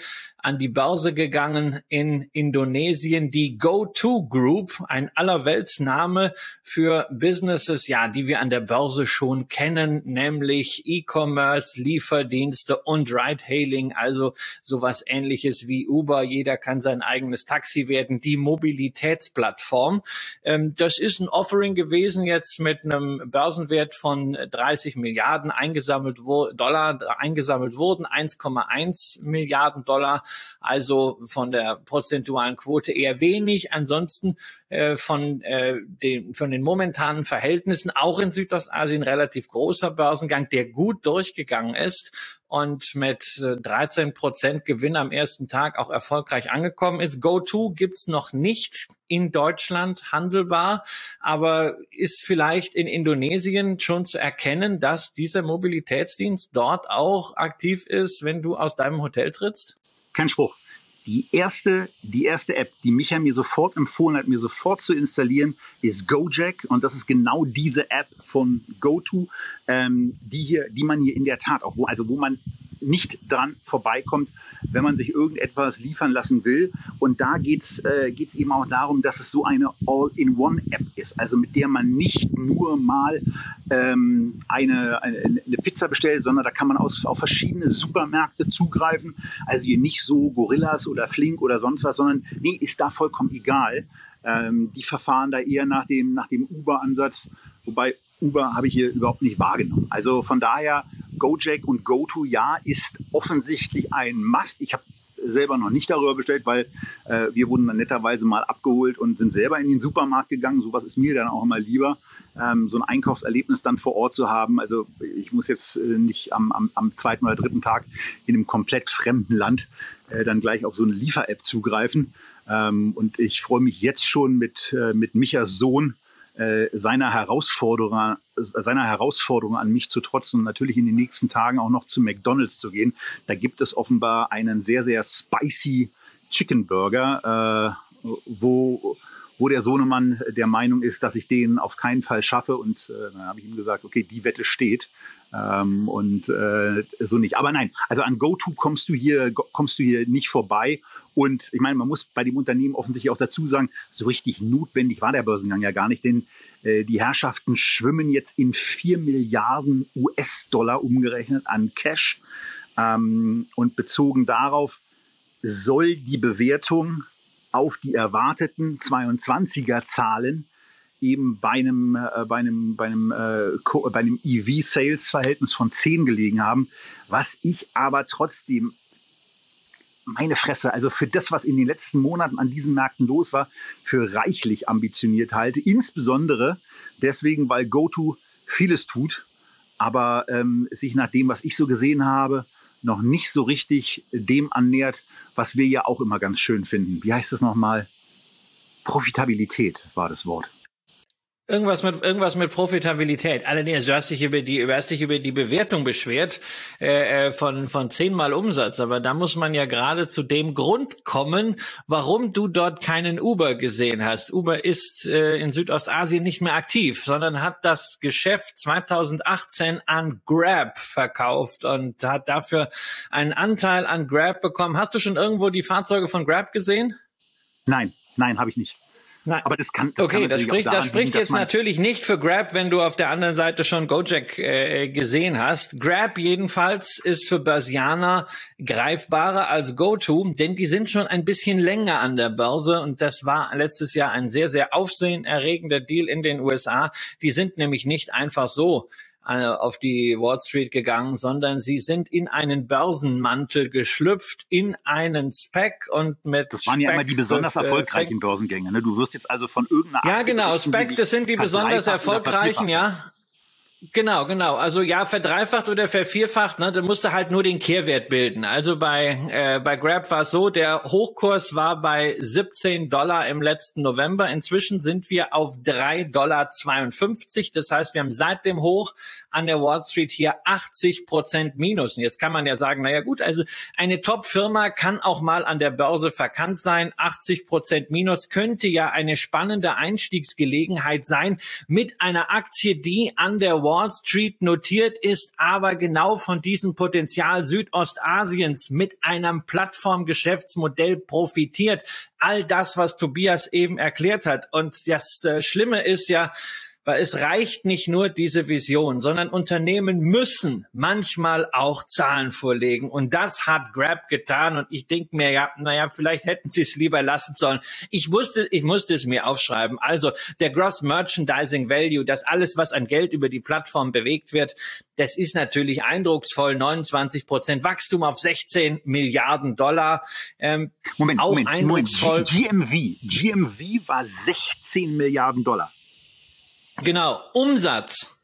an die Börse gegangen in Indonesien, die GoTo Group, ein Allerweltsname für Businesses, ja, die wir an der Börse schon kennen, nämlich E-Commerce, Lieferdienste und Ride-Hailing, also sowas ähnliches wie Uber. Jeder kann sein eigenes Taxi werden, die Mobilitätsplattform. Ähm, das ist ein Offering gewesen jetzt mit einem Börsenwert von 30 Milliarden eingesammelt Dollar eingesammelt wurden, 1,1 Milliarden Dollar also von der prozentualen Quote eher wenig. Ansonsten äh, von, äh, den, von den momentanen Verhältnissen auch in Südostasien relativ großer Börsengang, der gut durchgegangen ist und mit 13 äh, Prozent Gewinn am ersten Tag auch erfolgreich angekommen ist. GoTo gibt's noch nicht in Deutschland handelbar, aber ist vielleicht in Indonesien schon zu erkennen, dass dieser Mobilitätsdienst dort auch aktiv ist, wenn du aus deinem Hotel trittst? kein Spruch. Die erste, die erste App, die Micha mir sofort empfohlen hat, mir sofort zu installieren, ist Gojek. Und das ist genau diese App von GoTo, ähm, die hier, die man hier in der Tat auch, wo, also wo man nicht dran vorbeikommt, wenn man sich irgendetwas liefern lassen will. Und da geht es äh, eben auch darum, dass es so eine All-in-One-App ist, also mit der man nicht nur mal ähm, eine, eine, eine, Pizza bestellt, sondern da kann man aus, auf verschiedene Supermärkte zugreifen. Also hier nicht so Gorillas oder Flink oder sonst was, sondern nee, ist da vollkommen egal. Ähm, die verfahren da eher nach dem, nach dem Uber-Ansatz, wobei Uber habe ich hier überhaupt nicht wahrgenommen. Also von daher, Gojek und GoTo, ja, ist offensichtlich ein Must. Ich habe selber noch nicht darüber bestellt, weil äh, wir wurden dann netterweise mal abgeholt und sind selber in den Supermarkt gegangen. Sowas ist mir dann auch immer lieber, ähm, so ein Einkaufserlebnis dann vor Ort zu haben. Also ich muss jetzt äh, nicht am, am, am zweiten oder dritten Tag in einem komplett fremden Land äh, dann gleich auf so eine Liefer-App zugreifen. Ähm, und ich freue mich jetzt schon mit, äh, mit Michas Sohn, äh, seiner Herausforderung, seiner Herausforderung an mich zu trotzen und natürlich in den nächsten Tagen auch noch zu McDonald's zu gehen. Da gibt es offenbar einen sehr, sehr spicy Chicken Burger, äh, wo, wo der Sohnemann der Meinung ist, dass ich den auf keinen Fall schaffe. Und äh, dann habe ich ihm gesagt, okay, die Wette steht. Ähm, und äh, so nicht. Aber nein, also an GoTo kommst du hier, kommst du hier nicht vorbei. Und ich meine, man muss bei dem Unternehmen offensichtlich auch dazu sagen, so richtig notwendig war der Börsengang ja gar nicht, denn äh, die Herrschaften schwimmen jetzt in vier Milliarden US-Dollar umgerechnet an Cash. Ähm, und bezogen darauf soll die Bewertung auf die erwarteten 22er Zahlen eben bei einem, äh, bei einem, bei einem, äh, bei einem EV-Sales-Verhältnis von 10 gelegen haben, was ich aber trotzdem meine Fresse, also für das, was in den letzten Monaten an diesen Märkten los war, für reichlich ambitioniert halte. Insbesondere deswegen, weil GoTo vieles tut, aber ähm, sich nach dem, was ich so gesehen habe, noch nicht so richtig dem annähert, was wir ja auch immer ganz schön finden. Wie heißt das nochmal? Profitabilität war das Wort. Irgendwas mit irgendwas mit Profitabilität. Allerdings, du hast dich über die du hast dich über die Bewertung beschwert äh, äh, von von zehnmal Umsatz, aber da muss man ja gerade zu dem Grund kommen, warum du dort keinen Uber gesehen hast. Uber ist äh, in Südostasien nicht mehr aktiv, sondern hat das Geschäft 2018 an Grab verkauft und hat dafür einen Anteil an Grab bekommen. Hast du schon irgendwo die Fahrzeuge von Grab gesehen? Nein, nein, habe ich nicht. Nein. Aber das kann. Das okay, kann das spricht, das spricht liegen, jetzt natürlich nicht für Grab, wenn du auf der anderen Seite schon Gojek äh, gesehen hast. Grab jedenfalls ist für Börsianer greifbarer als GoTo, denn die sind schon ein bisschen länger an der Börse und das war letztes Jahr ein sehr, sehr aufsehenerregender Deal in den USA. Die sind nämlich nicht einfach so auf die Wall Street gegangen, sondern sie sind in einen Börsenmantel geschlüpft, in einen Spec und mit Das waren ja immer die besonders äh, erfolgreichen Börsengänge. Ne? Du wirst jetzt also von irgendeiner Ja, genau. Spec, das sind die besonders erfolgreichen, ja. Genau, genau. Also ja, verdreifacht oder vervierfacht, ne, da musste halt nur den Kehrwert bilden. Also bei, äh, bei Grab war es so, der Hochkurs war bei 17 Dollar im letzten November. Inzwischen sind wir auf 3,52 Dollar. Das heißt, wir haben seit dem Hoch an der Wall Street hier 80 Prozent Minus. Und jetzt kann man ja sagen, naja gut, also eine Top-Firma kann auch mal an der Börse verkannt sein. 80 Prozent Minus könnte ja eine spannende Einstiegsgelegenheit sein mit einer Aktie, die an der Wall Street notiert ist, aber genau von diesem Potenzial Südostasiens mit einem Plattformgeschäftsmodell profitiert. All das, was Tobias eben erklärt hat. Und das äh, Schlimme ist ja, weil es reicht nicht nur diese Vision, sondern Unternehmen müssen manchmal auch Zahlen vorlegen. Und das hat Grab getan. Und ich denke mir, ja, naja, vielleicht hätten sie es lieber lassen sollen. Ich musste, ich musste es mir aufschreiben. Also der Gross Merchandising Value, das alles, was an Geld über die Plattform bewegt wird, das ist natürlich eindrucksvoll. 29 Prozent Wachstum auf 16 Milliarden Dollar. Ähm, Moment, auch Moment, eindrucksvoll. Moment. GMV, GMV war 16 Milliarden Dollar. Genau, Umsatz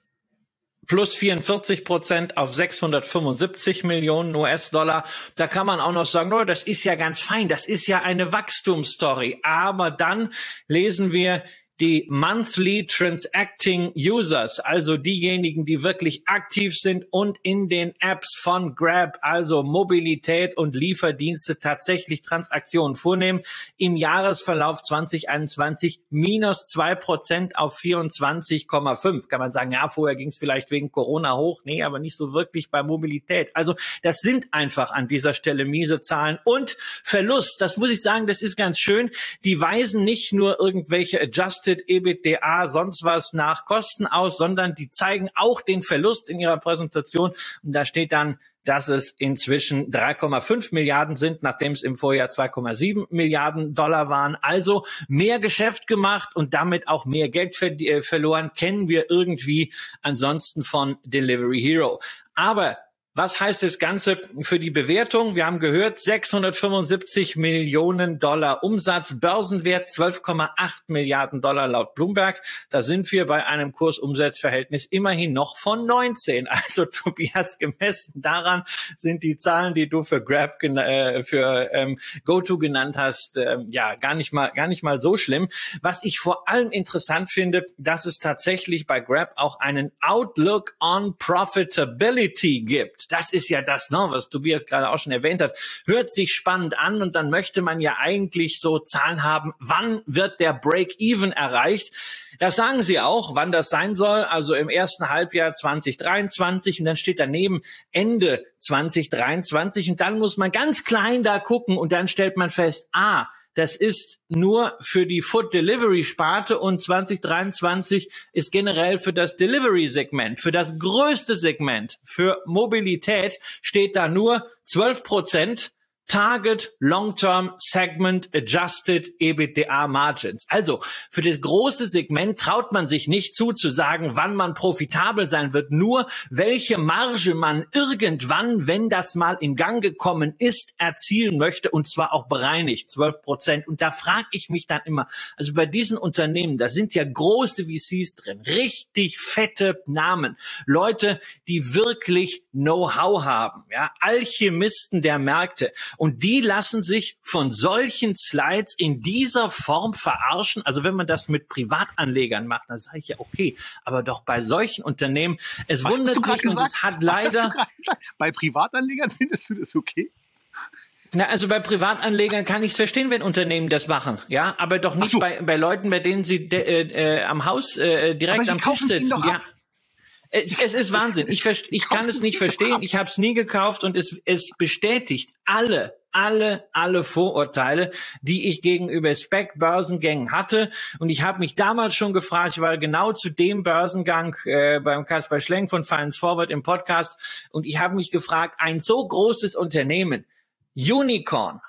plus 44 Prozent auf 675 Millionen US-Dollar. Da kann man auch noch sagen, oh, das ist ja ganz fein, das ist ja eine Wachstumsstory. Aber dann lesen wir, die Monthly Transacting Users, also diejenigen, die wirklich aktiv sind und in den Apps von Grab, also Mobilität und Lieferdienste tatsächlich Transaktionen vornehmen, im Jahresverlauf 2021 minus zwei Prozent auf 24,5. Kann man sagen, ja, vorher ging es vielleicht wegen Corona hoch, nee, aber nicht so wirklich bei Mobilität. Also das sind einfach an dieser Stelle miese Zahlen und Verlust. Das muss ich sagen, das ist ganz schön. Die weisen nicht nur irgendwelche Adjust Adjusted EBITDA, sonst was nach Kosten aus, sondern die zeigen auch den Verlust in ihrer Präsentation. Und da steht dann dass es inzwischen 3,5 Milliarden sind, nachdem es im Vorjahr 2,7 Milliarden Dollar waren. Also mehr Geschäft gemacht und damit auch mehr Geld ver äh, verloren, kennen wir irgendwie ansonsten von Delivery Hero. Aber was heißt das Ganze für die Bewertung? Wir haben gehört, 675 Millionen Dollar Umsatz, Börsenwert 12,8 Milliarden Dollar laut Bloomberg. Da sind wir bei einem Kursumsatzverhältnis immerhin noch von 19. Also Tobias, gemessen daran sind die Zahlen, die du für Grab, äh, für ähm, GoTo genannt hast, äh, ja gar nicht mal gar nicht mal so schlimm. Was ich vor allem interessant finde, dass es tatsächlich bei Grab auch einen Outlook on Profitability gibt. Das ist ja das, ne, was Tobias gerade auch schon erwähnt hat. Hört sich spannend an und dann möchte man ja eigentlich so Zahlen haben, wann wird der Break-Even erreicht? Das sagen sie auch, wann das sein soll, also im ersten Halbjahr 2023 und dann steht daneben Ende 2023 und dann muss man ganz klein da gucken und dann stellt man fest, ah, das ist nur für die Food Delivery Sparte und 2023 ist generell für das Delivery Segment, für das größte Segment, für Mobilität steht da nur 12 Prozent Target Long-Term Segment Adjusted EBITDA Margins. Also für das große Segment traut man sich nicht zu, zu sagen, wann man profitabel sein wird, nur welche Marge man irgendwann, wenn das mal in Gang gekommen ist, erzielen möchte und zwar auch bereinigt, 12 Prozent. Und da frage ich mich dann immer, also bei diesen Unternehmen, da sind ja große VCs drin, richtig fette Namen, Leute, die wirklich Know-how haben, ja, Alchemisten der Märkte. Und die lassen sich von solchen Slides in dieser Form verarschen. Also wenn man das mit Privatanlegern macht, dann sage ich ja, okay, aber doch bei solchen Unternehmen, es Was wundert mich und es hat leider. Bei Privatanlegern findest du das okay? Na, also bei Privatanlegern kann ich es verstehen, wenn Unternehmen das machen, ja, aber doch nicht so. bei, bei Leuten, bei denen sie de, äh, äh am Haus äh, direkt am Tisch sitzen. Ja. Es, es ist Wahnsinn. Ich, ich kann es nicht verstehen. Ich habe es nie gekauft und es, es bestätigt alle, alle, alle Vorurteile, die ich gegenüber Spec-Börsengängen hatte. Und ich habe mich damals schon gefragt, ich war genau zu dem Börsengang äh, beim Kasper Schleng von Finance Forward im Podcast. Und ich habe mich gefragt, ein so großes Unternehmen, Unicorn,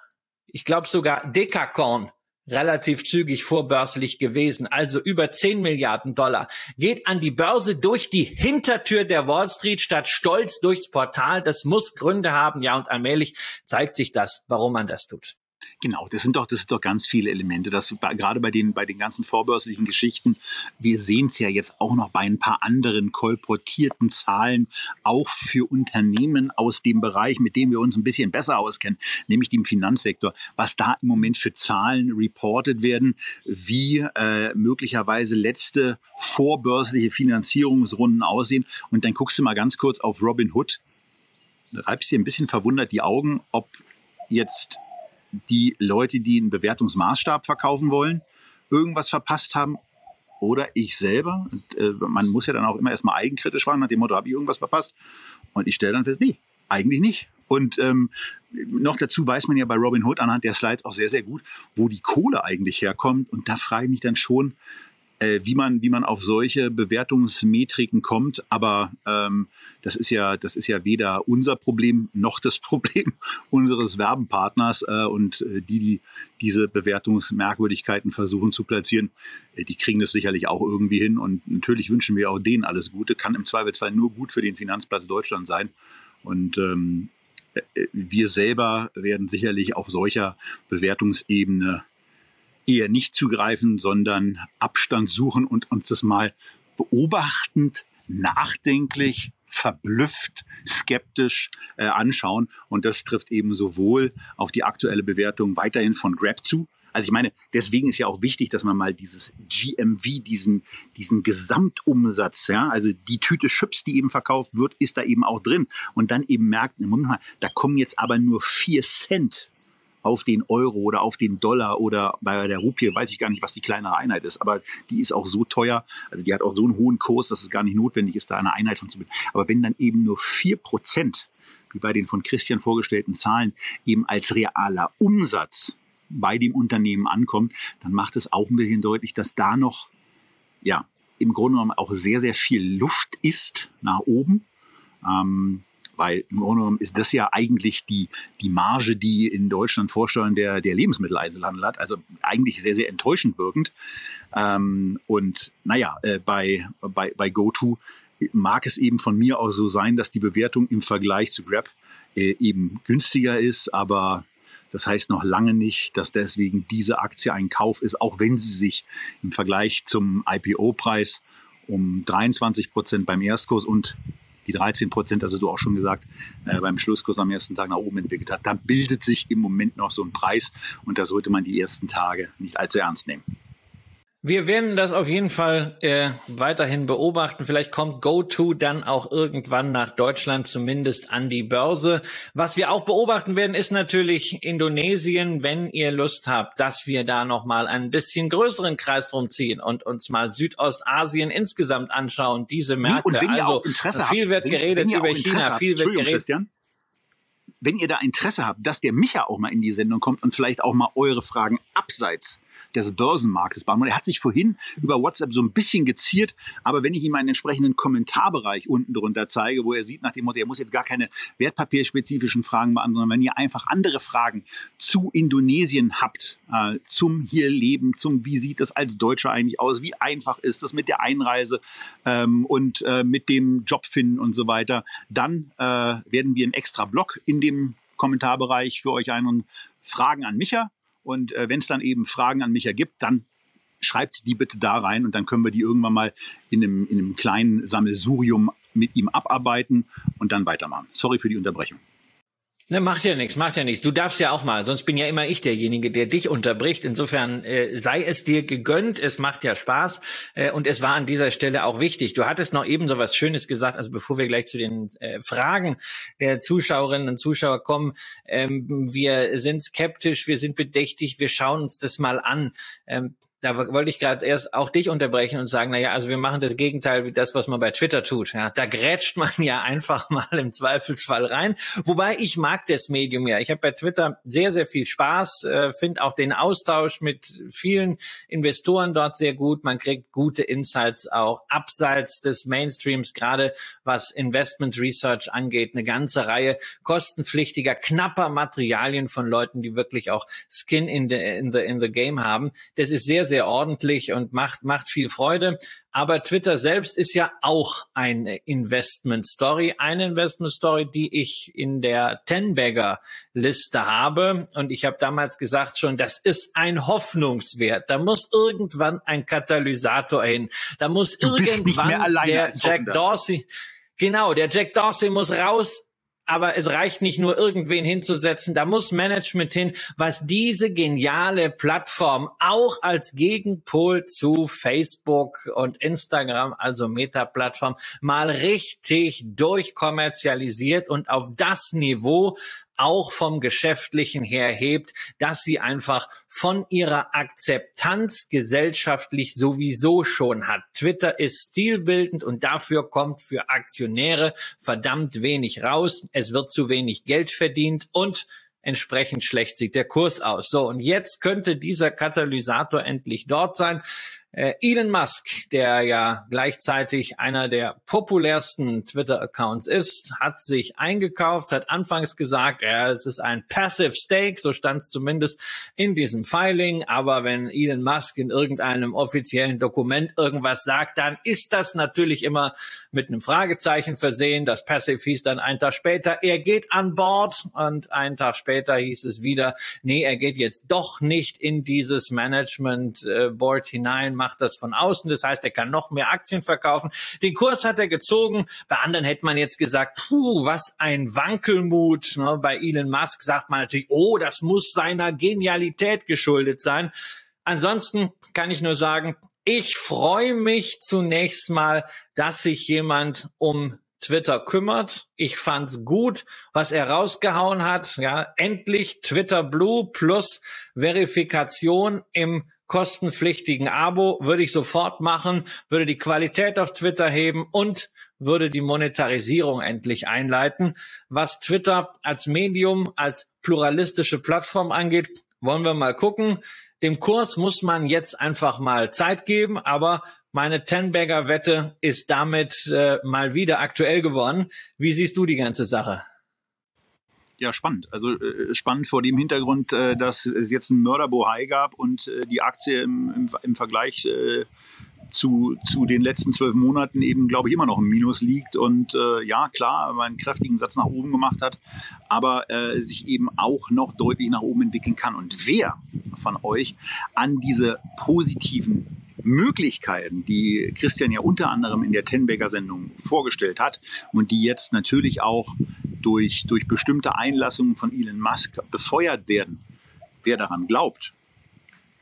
ich glaube sogar Dekacorn, relativ zügig vorbörslich gewesen, also über 10 Milliarden Dollar, geht an die Börse durch die Hintertür der Wall Street statt stolz durchs Portal. Das muss Gründe haben, ja, und allmählich zeigt sich das, warum man das tut. Genau, das sind doch, das sind doch ganz viele Elemente. Das gerade bei den, bei den ganzen vorbörslichen Geschichten. Wir sehen es ja jetzt auch noch bei ein paar anderen kolportierten Zahlen, auch für Unternehmen aus dem Bereich, mit dem wir uns ein bisschen besser auskennen, nämlich dem Finanzsektor, was da im Moment für Zahlen reported werden, wie äh, möglicherweise letzte vorbörsliche Finanzierungsrunden aussehen. Und dann guckst du mal ganz kurz auf Robin Hood. Reibst dir ein bisschen verwundert die Augen, ob jetzt die Leute, die einen Bewertungsmaßstab verkaufen wollen, irgendwas verpasst haben oder ich selber. Und, äh, man muss ja dann auch immer erstmal eigenkritisch fragen, nach dem Motto, habe ich irgendwas verpasst? Und ich stelle dann fest, nee, eigentlich nicht. Und ähm, noch dazu weiß man ja bei Robin Hood anhand der Slides auch sehr, sehr gut, wo die Kohle eigentlich herkommt. Und da frage ich mich dann schon, äh, wie, man, wie man auf solche Bewertungsmetriken kommt. Aber ähm, das ist ja, das ist ja weder unser Problem noch das Problem unseres Werbenpartners äh, und äh, die, die diese Bewertungsmerkwürdigkeiten versuchen zu platzieren, äh, die kriegen das sicherlich auch irgendwie hin. Und natürlich wünschen wir auch denen alles Gute. Kann im Zweifelsfall nur gut für den Finanzplatz Deutschland sein. Und ähm, äh, wir selber werden sicherlich auf solcher Bewertungsebene eher nicht zugreifen, sondern Abstand suchen und uns das mal beobachtend, nachdenklich, verblüfft, skeptisch äh, anschauen. Und das trifft eben sowohl auf die aktuelle Bewertung weiterhin von Grab zu. Also ich meine, deswegen ist ja auch wichtig, dass man mal dieses GMV, diesen, diesen Gesamtumsatz, ja, also die Tüte Chips, die eben verkauft wird, ist da eben auch drin. Und dann eben merkt, Moment mal, da kommen jetzt aber nur vier Cent auf den Euro oder auf den Dollar oder bei der Rupie weiß ich gar nicht, was die kleinere Einheit ist, aber die ist auch so teuer, also die hat auch so einen hohen Kurs, dass es gar nicht notwendig ist, da eine Einheit von zu bilden. Aber wenn dann eben nur vier Prozent, wie bei den von Christian vorgestellten Zahlen, eben als realer Umsatz bei dem Unternehmen ankommt, dann macht es auch ein bisschen deutlich, dass da noch, ja, im Grunde genommen auch sehr, sehr viel Luft ist nach oben. Ähm, Weil im Grunde genommen ist das ja eigentlich die, die Marge, die in Deutschland Vorsteuern der, der Lebensmitteleinzelhandel hat. Also eigentlich sehr, sehr enttäuschend wirkend. Ähm, und naja, äh, bei, bei, bei GoTo mag es eben von mir aus so sein, dass die Bewertung im Vergleich zu Grab äh, eben günstiger ist, aber das heißt noch lange nicht, dass deswegen diese Aktie ein Kauf ist, auch wenn sie sich im Vergleich zum IPO-Preis um 23 Prozent beim Erstkurs und die 13 Prozent, also du auch schon gesagt, äh, beim Schlusskurs am ersten Tag nach oben entwickelt hat. Da bildet sich im Moment noch so ein Preis und da sollte man die ersten Tage nicht allzu ernst nehmen. Wir werden das auf jeden Fall äh, weiterhin beobachten. Vielleicht kommt GoTo dann auch irgendwann nach Deutschland, zumindest an die Börse. Was wir auch beobachten werden, ist natürlich Indonesien, wenn ihr Lust habt, dass wir da nochmal ein bisschen größeren Kreis drum ziehen und uns mal Südostasien insgesamt anschauen, diese Märkte. also viel wird geredet über China, habt, viel wird geredet. Christian wenn ihr da Interesse habt, dass der Micha auch mal in die Sendung kommt und vielleicht auch mal eure Fragen abseits des Börsenmarktes beantworten. Er hat sich vorhin über WhatsApp so ein bisschen geziert, aber wenn ich ihm einen entsprechenden Kommentarbereich unten drunter zeige, wo er sieht nach dem Motto, er muss jetzt gar keine wertpapierspezifischen Fragen beantworten, wenn ihr einfach andere Fragen zu Indonesien habt, äh, zum hier Leben, zum wie sieht das als Deutscher eigentlich aus, wie einfach ist das mit der Einreise ähm, und äh, mit dem Job finden und so weiter, dann äh, werden wir einen extra Blog in dem Kommentarbereich für euch ein und Fragen an Micha und äh, wenn es dann eben Fragen an mich ergibt, dann schreibt die bitte da rein und dann können wir die irgendwann mal in einem, in einem kleinen Sammelsurium mit ihm abarbeiten und dann weitermachen. Sorry für die Unterbrechung. Ne, macht ja nichts, macht ja nichts. Du darfst ja auch mal, sonst bin ja immer ich derjenige, der dich unterbricht. Insofern äh, sei es dir gegönnt, es macht ja Spaß äh, und es war an dieser Stelle auch wichtig. Du hattest noch eben so was Schönes gesagt, also bevor wir gleich zu den äh, Fragen der Zuschauerinnen und Zuschauer kommen, ähm, wir sind skeptisch, wir sind bedächtig, wir schauen uns das mal an. Ähm, da wollte ich gerade erst auch dich unterbrechen und sagen, na ja, also wir machen das Gegenteil wie das, was man bei Twitter tut. Ja, da grätscht man ja einfach mal im Zweifelsfall rein. Wobei ich mag das Medium ja. Ich habe bei Twitter sehr, sehr viel Spaß, äh, finde auch den Austausch mit vielen Investoren dort sehr gut. Man kriegt gute Insights auch abseits des Mainstreams, gerade was Investment Research angeht. Eine ganze Reihe kostenpflichtiger, knapper Materialien von Leuten, die wirklich auch Skin in the, in the, in the game haben. Das ist sehr, sehr sehr ordentlich und macht, macht viel Freude. Aber Twitter selbst ist ja auch eine Investment Story. Eine Investment Story, die ich in der Tenbagger Liste habe. Und ich habe damals gesagt schon, das ist ein Hoffnungswert. Da muss irgendwann ein Katalysator hin. Da muss du irgendwann der Jack Dorsey, genau, der Jack Dorsey muss raus aber es reicht nicht nur irgendwen hinzusetzen, da muss Management hin, was diese geniale Plattform auch als Gegenpol zu Facebook und Instagram, also Meta-Plattform, mal richtig durchkommerzialisiert und auf das Niveau auch vom Geschäftlichen her hebt, dass sie einfach von ihrer Akzeptanz gesellschaftlich sowieso schon hat. Twitter ist stilbildend und dafür kommt für Aktionäre verdammt wenig raus. Es wird zu wenig Geld verdient und entsprechend schlecht sieht der Kurs aus. So, und jetzt könnte dieser Katalysator endlich dort sein. Äh, Elon Musk, der ja gleichzeitig einer der populärsten Twitter-Accounts ist, hat sich eingekauft, hat anfangs gesagt, ja, es ist ein Passive Stake, so stand es zumindest in diesem Filing. Aber wenn Elon Musk in irgendeinem offiziellen Dokument irgendwas sagt, dann ist das natürlich immer mit einem Fragezeichen versehen. Das Passive hieß dann einen Tag später, er geht an Bord und einen Tag später hieß es wieder, nee, er geht jetzt doch nicht in dieses Management äh, Board hinein macht das von außen. Das heißt, er kann noch mehr Aktien verkaufen. Den Kurs hat er gezogen. Bei anderen hätte man jetzt gesagt, puh, was ein Wankelmut. Ne? Bei Elon Musk sagt man natürlich, oh, das muss seiner Genialität geschuldet sein. Ansonsten kann ich nur sagen, ich freue mich zunächst mal, dass sich jemand um Twitter kümmert. Ich fand's gut, was er rausgehauen hat. Ja, endlich Twitter Blue plus Verifikation im kostenpflichtigen Abo würde ich sofort machen, würde die Qualität auf Twitter heben und würde die Monetarisierung endlich einleiten. Was Twitter als Medium, als pluralistische Plattform angeht, wollen wir mal gucken. Dem Kurs muss man jetzt einfach mal Zeit geben, aber Meine Ten-Bagger-Wette ist damit äh, mal wieder aktuell geworden. Wie siehst du die ganze Sache? Ja, spannend. Also äh, spannend vor dem Hintergrund, äh, dass es jetzt einen Mörderbohai gab und äh, die Aktie im, im, im Vergleich äh, zu, zu den letzten zwölf Monaten eben, glaube ich, immer noch im Minus liegt und äh, ja, klar, einen kräftigen Satz nach oben gemacht hat, aber äh, sich eben auch noch deutlich nach oben entwickeln kann. Und wer von euch an diese positiven Möglichkeiten, die Christian ja unter anderem in der Tenberger-Sendung vorgestellt hat und die jetzt natürlich auch durch, durch bestimmte Einlassungen von Elon Musk befeuert werden, wer daran glaubt,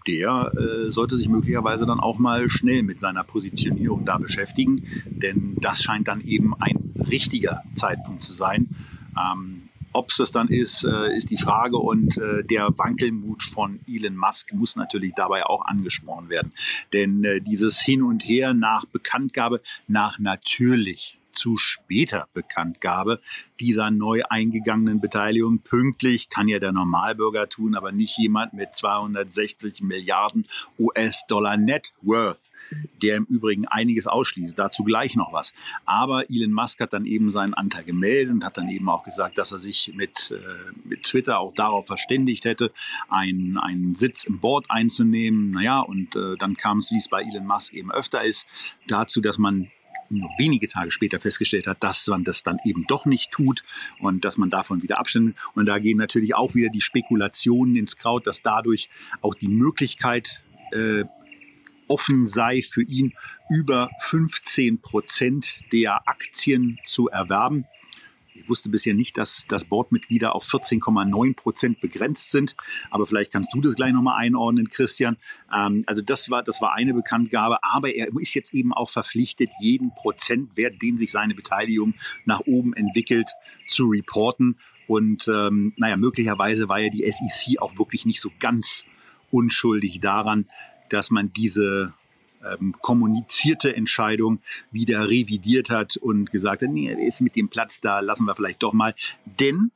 der äh, sollte sich möglicherweise dann auch mal schnell mit seiner Positionierung da beschäftigen, denn das scheint dann eben ein richtiger Zeitpunkt zu sein. Ähm, ob es das dann ist, äh, ist die Frage und äh, der Wankelmut von Elon Musk muss natürlich dabei auch angesprochen werden. Denn äh, dieses Hin und Her nach Bekanntgabe, nach natürlich zu später Bekanntgabe dieser neu eingegangenen Beteiligung. Pünktlich kann ja der Normalbürger tun, aber nicht jemand mit 260 Milliarden US-Dollar Net Worth, der im Übrigen einiges ausschließt. Dazu gleich noch was. Aber Elon Musk hat dann eben seinen Anteil gemeldet und hat dann eben auch gesagt, dass er sich mit, äh, mit Twitter auch darauf verständigt hätte, einen, einen Sitz im Board einzunehmen. Naja, und äh, dann kam es, wie es bei Elon Musk eben öfter ist, dazu, dass man nur wenige Tage später festgestellt hat, dass man das dann eben doch nicht tut und dass man davon wieder abstimmt. Und da gehen natürlich auch wieder die Spekulationen ins Kraut, dass dadurch auch die Möglichkeit äh, offen sei für ihn, über 15 Prozent der Aktien zu erwerben. Ich wusste bisher nicht, dass, dass Boardmitglieder auf 14,9 Prozent begrenzt sind. Aber vielleicht kannst du das gleich nochmal einordnen, Christian. Ähm, also das war, das war eine Bekanntgabe. Aber er ist jetzt eben auch verpflichtet, jeden Prozentwert, den sich seine Beteiligung nach oben entwickelt, zu reporten. Und ähm, naja, möglicherweise war ja die SEC auch wirklich nicht so ganz unschuldig daran, dass man diese ähm, kommunizierte Entscheidung wieder revidiert hat und gesagt hat, nee, ist mit dem Platz da, lassen wir vielleicht doch mal. Denn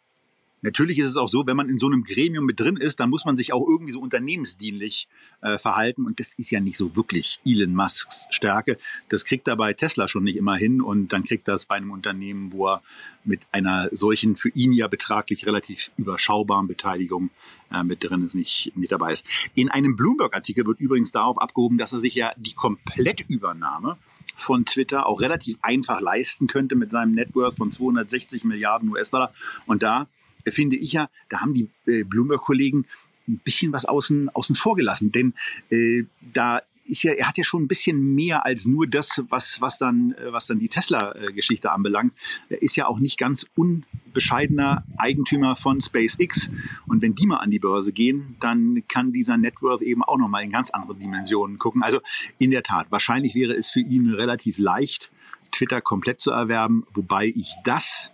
Natürlich ist es auch so, wenn man in so einem Gremium mit drin ist, dann muss man sich auch irgendwie so unternehmensdienlich äh, verhalten. Und das ist ja nicht so wirklich Elon Musks Stärke. Das kriegt er bei Tesla schon nicht immer hin. Und dann kriegt es bei einem Unternehmen, wo er mit einer solchen für ihn ja betraglich relativ überschaubaren Beteiligung äh, mit drin ist, nicht, nicht dabei ist. In einem Bloomberg-Artikel wird übrigens darauf abgehoben, dass er sich ja die Komplettübernahme von Twitter auch relativ einfach leisten könnte mit seinem Networth von 260 Milliarden US-Dollar. Und da finde ich ja, da haben die äh, Bloomberg-Kollegen ein bisschen was außen, außen vor gelassen. Denn äh, da ist ja, er hat ja schon ein bisschen mehr als nur das, was, was dann, äh, was dann die Tesla-Geschichte anbelangt. Er ist ja auch nicht ganz unbescheidener Eigentümer von SpaceX. Und wenn die mal an die Börse gehen, dann kann dieser Networth eben auch nochmal in ganz andere Dimensionen gucken. Also in der Tat, wahrscheinlich wäre es für ihn relativ leicht, Twitter komplett zu erwerben, wobei ich das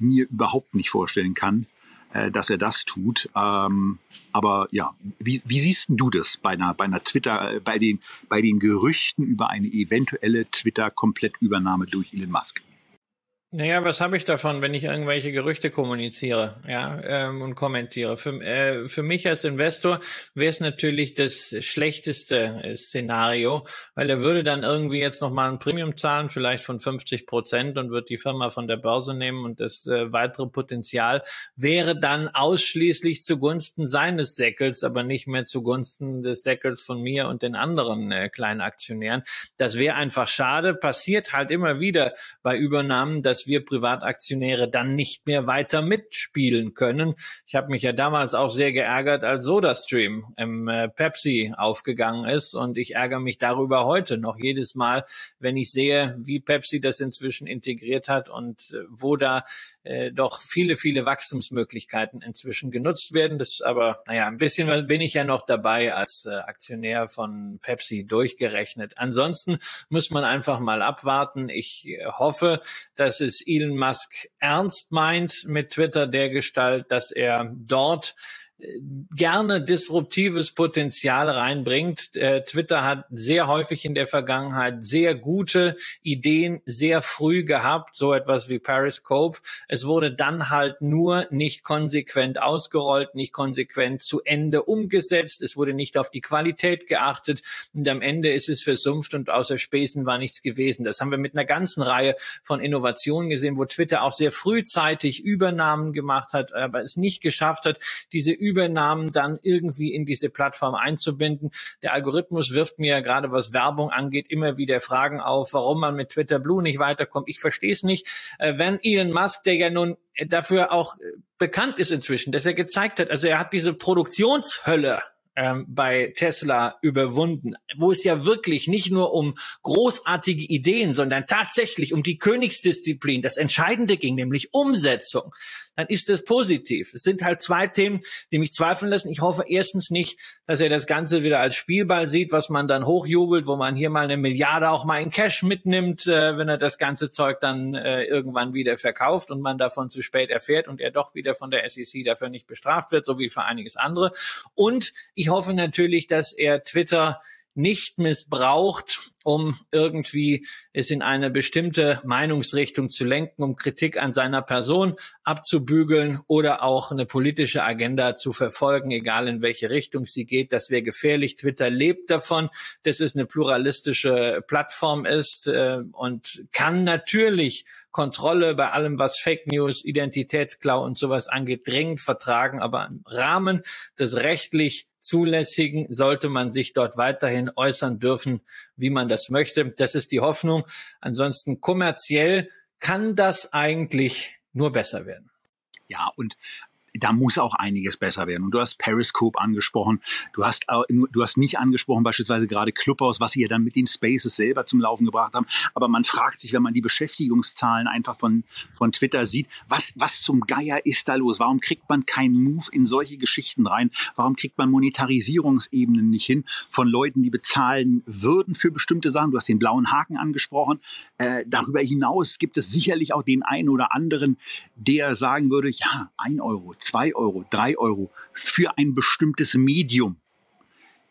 mir überhaupt nicht vorstellen kann, äh, dass er das tut. Ähm, aber ja, wie, wie siehst du das bei einer, bei einer Twitter, äh, bei den, bei den Gerüchten über eine eventuelle Twitter-Komplettübernahme durch Elon Musk? Naja, was habe ich davon, wenn ich irgendwelche Gerüchte kommuniziere ja, ähm, und kommentiere? Für, äh, für mich als Investor wäre es natürlich das schlechteste äh, Szenario, weil er würde dann irgendwie jetzt nochmal ein Premium zahlen, vielleicht von 50 Prozent und wird die Firma von der Börse nehmen und das äh, weitere Potenzial wäre dann ausschließlich zugunsten seines Säckels, aber nicht mehr zugunsten des Säckels von mir und den anderen äh, kleinen Aktionären. Das wäre einfach schade, passiert halt immer wieder bei Übernahmen, dass dass wir Privataktionäre dann nicht mehr weiter mitspielen können. Ich habe mich ja damals auch sehr geärgert, als SodaStream im äh, Pepsi aufgegangen ist und ich ärgere mich darüber heute noch jedes Mal, wenn ich sehe, wie Pepsi das inzwischen integriert hat und äh, wo da äh, doch viele, viele Wachstumsmöglichkeiten inzwischen genutzt werden. Das aber, naja, ein bisschen bin ich ja noch dabei als äh, Aktionär von Pepsi durchgerechnet. Ansonsten muss man einfach mal abwarten. Ich äh, hoffe, dass es Elon Musk ernst meint mit Twitter der Gestalt, dass er dort gerne disruptives Potenzial reinbringt. Äh, Twitter hat sehr häufig in der Vergangenheit sehr gute Ideen sehr früh gehabt, so etwas wie Periscope. Es wurde dann halt nur nicht konsequent ausgerollt, nicht konsequent zu Ende umgesetzt. Es wurde nicht auf die Qualität geachtet und am Ende ist es versumpft und außer Späßen war nichts gewesen. Das haben wir mit einer ganzen Reihe von Innovationen gesehen, wo Twitter auch sehr frühzeitig Übernahmen gemacht hat, aber es nicht geschafft hat, diese Übernahmen dann irgendwie in diese Plattform einzubinden. Der Algorithmus wirft mir gerade was Werbung angeht immer wieder Fragen auf, warum man mit Twitter Blue nicht weiterkommt. Ich verstehe es nicht. Äh, wenn Elon Musk, der ja nun dafür auch bekannt ist inzwischen, dass er gezeigt hat, also er hat diese Produktionshölle ähm, bei Tesla überwunden, wo es ja wirklich nicht nur um großartige Ideen, sondern tatsächlich um die Königsdisziplin, das Entscheidende ging, nämlich Umsetzung dann ist das positiv. Es sind halt zwei Themen, die mich zweifeln lassen. Ich hoffe erstens nicht, dass er das Ganze wieder als Spielball sieht, was man dann hochjubelt, wo man hier mal eine Milliarde auch mal in Cash mitnimmt, äh, wenn er das ganze Zeug dann äh, irgendwann wieder verkauft und man davon zu spät erfährt und er doch wieder von der SEC dafür nicht bestraft wird, so wie für einiges andere. Und ich hoffe natürlich, dass er Twitter nicht missbraucht, um irgendwie es in eine bestimmte Meinungsrichtung zu lenken, um Kritik an seiner Person abzubügeln oder auch eine politische Agenda zu verfolgen, egal in welche Richtung sie geht. Das wäre gefährlich. Twitter lebt davon, dass es eine pluralistische Plattform ist äh, und kann natürlich Kontrolle bei allem, was Fake News, Identitätsklau und sowas angeht, dringend vertragen. Aber im Rahmen des rechtlich Zulässigen sollte man sich dort weiterhin äußern dürfen, wie man das möchte. Das ist die Hoffnung. Ansonsten kommerziell kann das eigentlich nur besser werden. Ja, und da muss auch einiges besser werden. Und du hast Periscope angesprochen. Du hast, du hast nicht angesprochen beispielsweise gerade Clubhouse, was sie ja dann mit den Spaces selber zum Laufen gebracht haben. Aber man fragt sich, wenn man die Beschäftigungszahlen einfach von, von Twitter sieht, was, was zum Geier ist da los? Warum kriegt man keinen Move in solche Geschichten rein? Warum kriegt man Monetarisierungsebenen nicht hin von Leuten, die bezahlen würden für bestimmte Sachen? Du hast den blauen Haken angesprochen. Äh, darüber hinaus gibt es sicherlich auch den einen oder anderen, der sagen würde, ja, ein Euro, zwei Euro, drei Euro für ein bestimmtes Medium,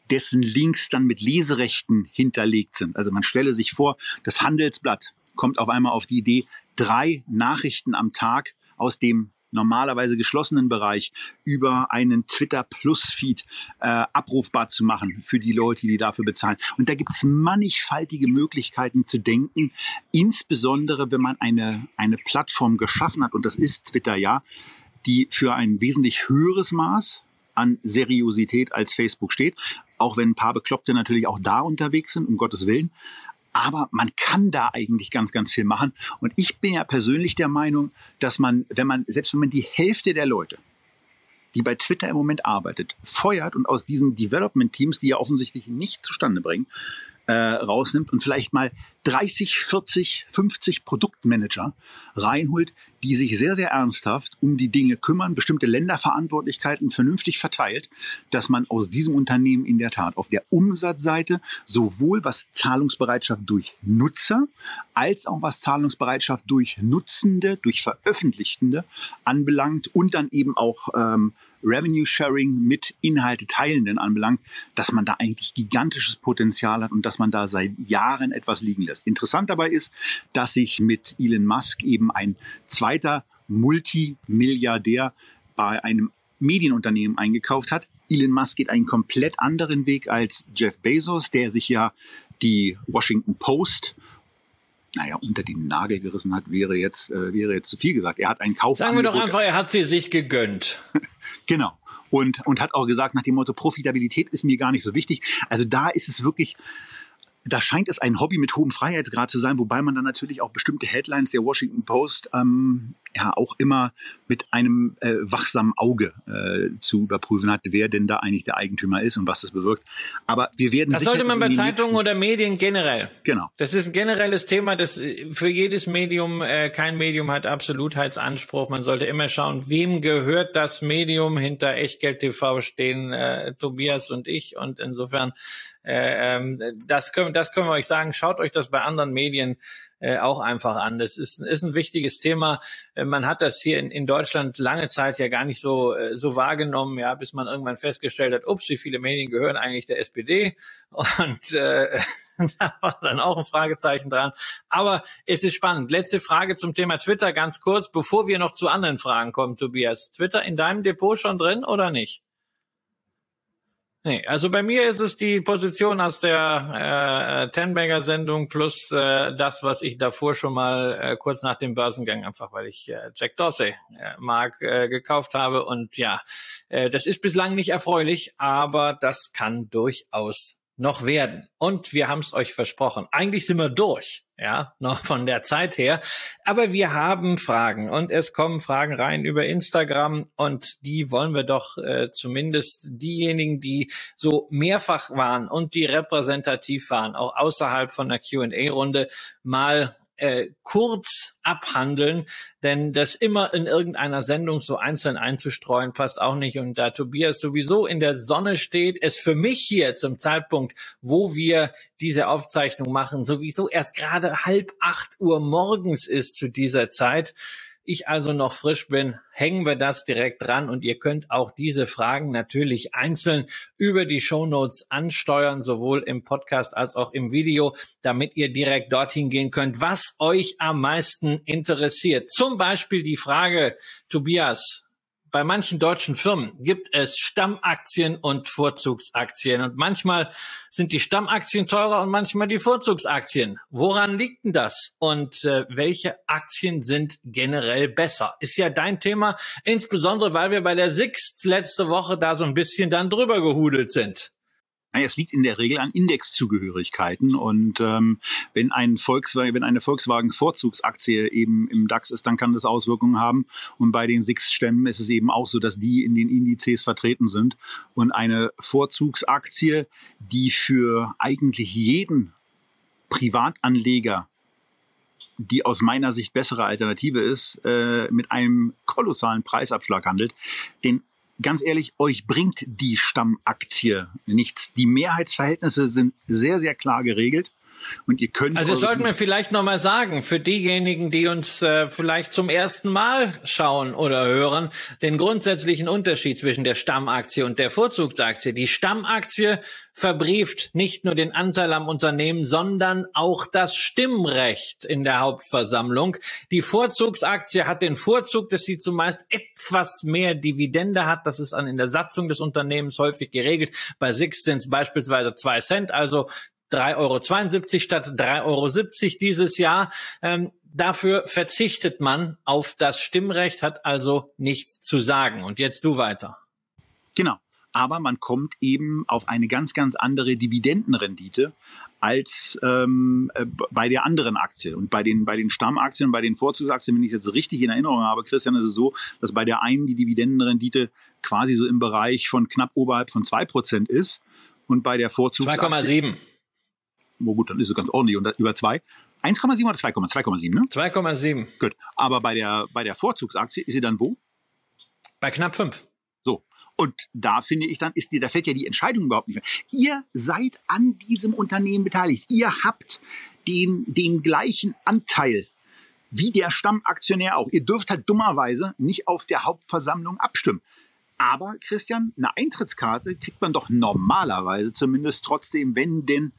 dessen Links dann mit Leserechten hinterlegt sind. Also man stelle sich vor, das Handelsblatt kommt auf einmal auf die Idee, drei Nachrichten am Tag aus dem normalerweise geschlossenen Bereich über einen Twitter Plus Feed äh, abrufbar zu machen für die Leute, die dafür bezahlen. Und da gibt es mannigfaltige Möglichkeiten zu denken, insbesondere wenn man eine, eine Plattform geschaffen hat, und das ist Twitter ja, die für ein wesentlich höheres Maß an Seriosität als Facebook steht. Auch wenn ein paar Bekloppte natürlich auch da unterwegs sind, um Gottes Willen. Aber man kann da eigentlich ganz, ganz viel machen. Und ich bin ja persönlich der Meinung, dass man, wenn man, selbst wenn man die Hälfte der Leute, die bei Twitter im Moment arbeitet, feuert und aus diesen Development Teams, die ja offensichtlich nicht zustande bringen, äh, rausnimmt und vielleicht mal 30, 40, 50 Produktmanager reinholt, die sich sehr, sehr ernsthaft um die Dinge kümmern, bestimmte Länderverantwortlichkeiten vernünftig verteilt, dass man aus diesem Unternehmen in der Tat auf der Umsatzseite sowohl was Zahlungsbereitschaft durch Nutzer als auch was Zahlungsbereitschaft durch Nutzende, durch Veröffentlichtende anbelangt und dann eben auch ähm, Revenue Sharing mit Inhalte teilenden anbelangt, dass man da eigentlich gigantisches Potenzial hat und dass man da seit Jahren etwas liegen lässt. Interessant dabei ist, dass sich mit Elon Musk eben ein zweiter Multimilliardär bei einem Medienunternehmen eingekauft hat. Elon Musk geht einen komplett anderen Weg als Jeff Bezos, der sich ja die Washington Post naja, unter den Nagel gerissen hat, wäre jetzt, äh, wäre jetzt zu viel gesagt. Er hat einen Kauf. Sagen wir doch einfach, er hat sie sich gegönnt. genau. Und, und hat auch gesagt, nach dem Motto, Profitabilität ist mir gar nicht so wichtig. Also da ist es wirklich, da scheint es ein Hobby mit hohem Freiheitsgrad zu sein, wobei man dann natürlich auch bestimmte Headlines der Washington Post ähm, ja auch immer mit einem äh, wachsamen Auge äh, zu überprüfen hat, wer denn da eigentlich der Eigentümer ist und was das bewirkt. Aber wir werden das sollte man bei Zeitungen oder Medien generell. Genau. Das ist ein generelles Thema, das äh, für jedes Medium äh, kein Medium hat Absolutheitsanspruch. Man sollte immer schauen, wem gehört das Medium hinter Echtgeld TV stehen äh, Tobias und ich und insofern äh, ähm, das können das können wir euch sagen. Schaut euch das bei anderen Medien äh, auch einfach an. Das ist, ist ein wichtiges Thema. Äh, man hat das hier in, in Deutschland lange Zeit ja gar nicht so, äh, so wahrgenommen, ja, bis man irgendwann festgestellt hat, ups, wie viele Medien gehören eigentlich der SPD? Und äh, da war dann auch ein Fragezeichen dran. Aber es ist spannend. Letzte Frage zum Thema Twitter ganz kurz, bevor wir noch zu anderen Fragen kommen, Tobias. Twitter in deinem Depot schon drin oder nicht? Nee, also bei mir ist es die Position aus der äh, Tenbagger-Sendung plus äh, das, was ich davor schon mal äh, kurz nach dem Börsengang, einfach weil ich äh, Jack Dorsey äh, mag, äh, gekauft habe. Und ja, äh, das ist bislang nicht erfreulich, aber das kann durchaus noch werden. Und wir haben es euch versprochen. Eigentlich sind wir durch, ja, noch von der Zeit her. Aber wir haben Fragen und es kommen Fragen rein über Instagram und die wollen wir doch äh, zumindest diejenigen, die so mehrfach waren und die repräsentativ waren, auch außerhalb von der Q&A-Runde mal äh, kurz abhandeln, denn das immer in irgendeiner Sendung so einzeln einzustreuen, passt auch nicht. Und da Tobias sowieso in der Sonne steht, es für mich hier zum Zeitpunkt, wo wir diese Aufzeichnung machen, sowieso erst gerade halb acht Uhr morgens ist zu dieser Zeit, ich also noch frisch bin, hängen wir das direkt dran und ihr könnt auch diese Fragen natürlich einzeln über die Show Notes ansteuern, sowohl im Podcast als auch im Video, damit ihr direkt dorthin gehen könnt, was euch am meisten interessiert. Zum Beispiel die Frage, Tobias, bei manchen deutschen Firmen gibt es Stammaktien und Vorzugsaktien. Und manchmal sind die Stammaktien teurer und manchmal die Vorzugsaktien. Woran liegt denn das? Und äh, welche Aktien sind generell besser? Ist ja dein Thema, insbesondere weil wir bei der Sixt letzte Woche da so ein bisschen dann drüber gehudelt sind. Naja, es liegt in der Regel an Indexzugehörigkeiten und ähm, wenn ein Volkswagen, wenn eine Volkswagen Vorzugsaktie eben im DAX ist, dann kann das Auswirkungen haben. Und bei den SIX-Stämmen ist es eben auch so, dass die in den Indizes vertreten sind. Und eine Vorzugsaktie, die für eigentlich jeden Privatanleger die aus meiner Sicht bessere Alternative ist, äh, mit einem kolossalen Preisabschlag handelt, den ganz ehrlich, euch bringt die Stammaktie nichts. Die Mehrheitsverhältnisse sind sehr, sehr klar geregelt. Und ihr könnt. Also das sollten wir vielleicht nochmal sagen, für diejenigen, die uns äh, vielleicht zum ersten Mal schauen oder hören, den grundsätzlichen Unterschied zwischen der Stammaktie und der Vorzugsaktie. Die Stammaktie verbrieft nicht nur den Anteil am Unternehmen, sondern auch das Stimmrecht in der Hauptversammlung. Die Vorzugsaktie hat den Vorzug, dass sie zumeist etwas mehr Dividende hat. Das ist in der Satzung des Unternehmens häufig geregelt. Bei Six sind es beispielsweise zwei Cent, also 3,72 Euro statt 3,70 Euro dieses Jahr. Ähm, dafür verzichtet man auf das Stimmrecht, hat also nichts zu sagen. Und jetzt du weiter. Genau. Aber man kommt eben auf eine ganz, ganz andere Dividendenrendite als ähm, äh, bei der anderen Aktie. Und bei den, bei den Stammaktien, bei den Vorzugsaktien, wenn ich es jetzt richtig in Erinnerung habe, Christian, ist es so, dass bei der einen die Dividendenrendite quasi so im Bereich von knapp oberhalb von zwei Prozent ist und bei der Vorzugsaktie 2,7 oh gut, dann ist es ganz ordentlich und über zwei. 1,7 oder 2,7, ne? 2,7. Gut. Aber bei der, bei der Vorzugsaktie ist sie dann wo? Bei knapp 5. So. Und da finde ich dann, ist da fällt ja die Entscheidung überhaupt nicht mehr. Ihr seid an diesem Unternehmen beteiligt. Ihr habt den, den gleichen Anteil wie der Stammaktionär auch. Ihr dürft halt dummerweise nicht auf der Hauptversammlung abstimmen. Aber, Christian, eine Eintrittskarte kriegt man doch normalerweise zumindest trotzdem, wenn denn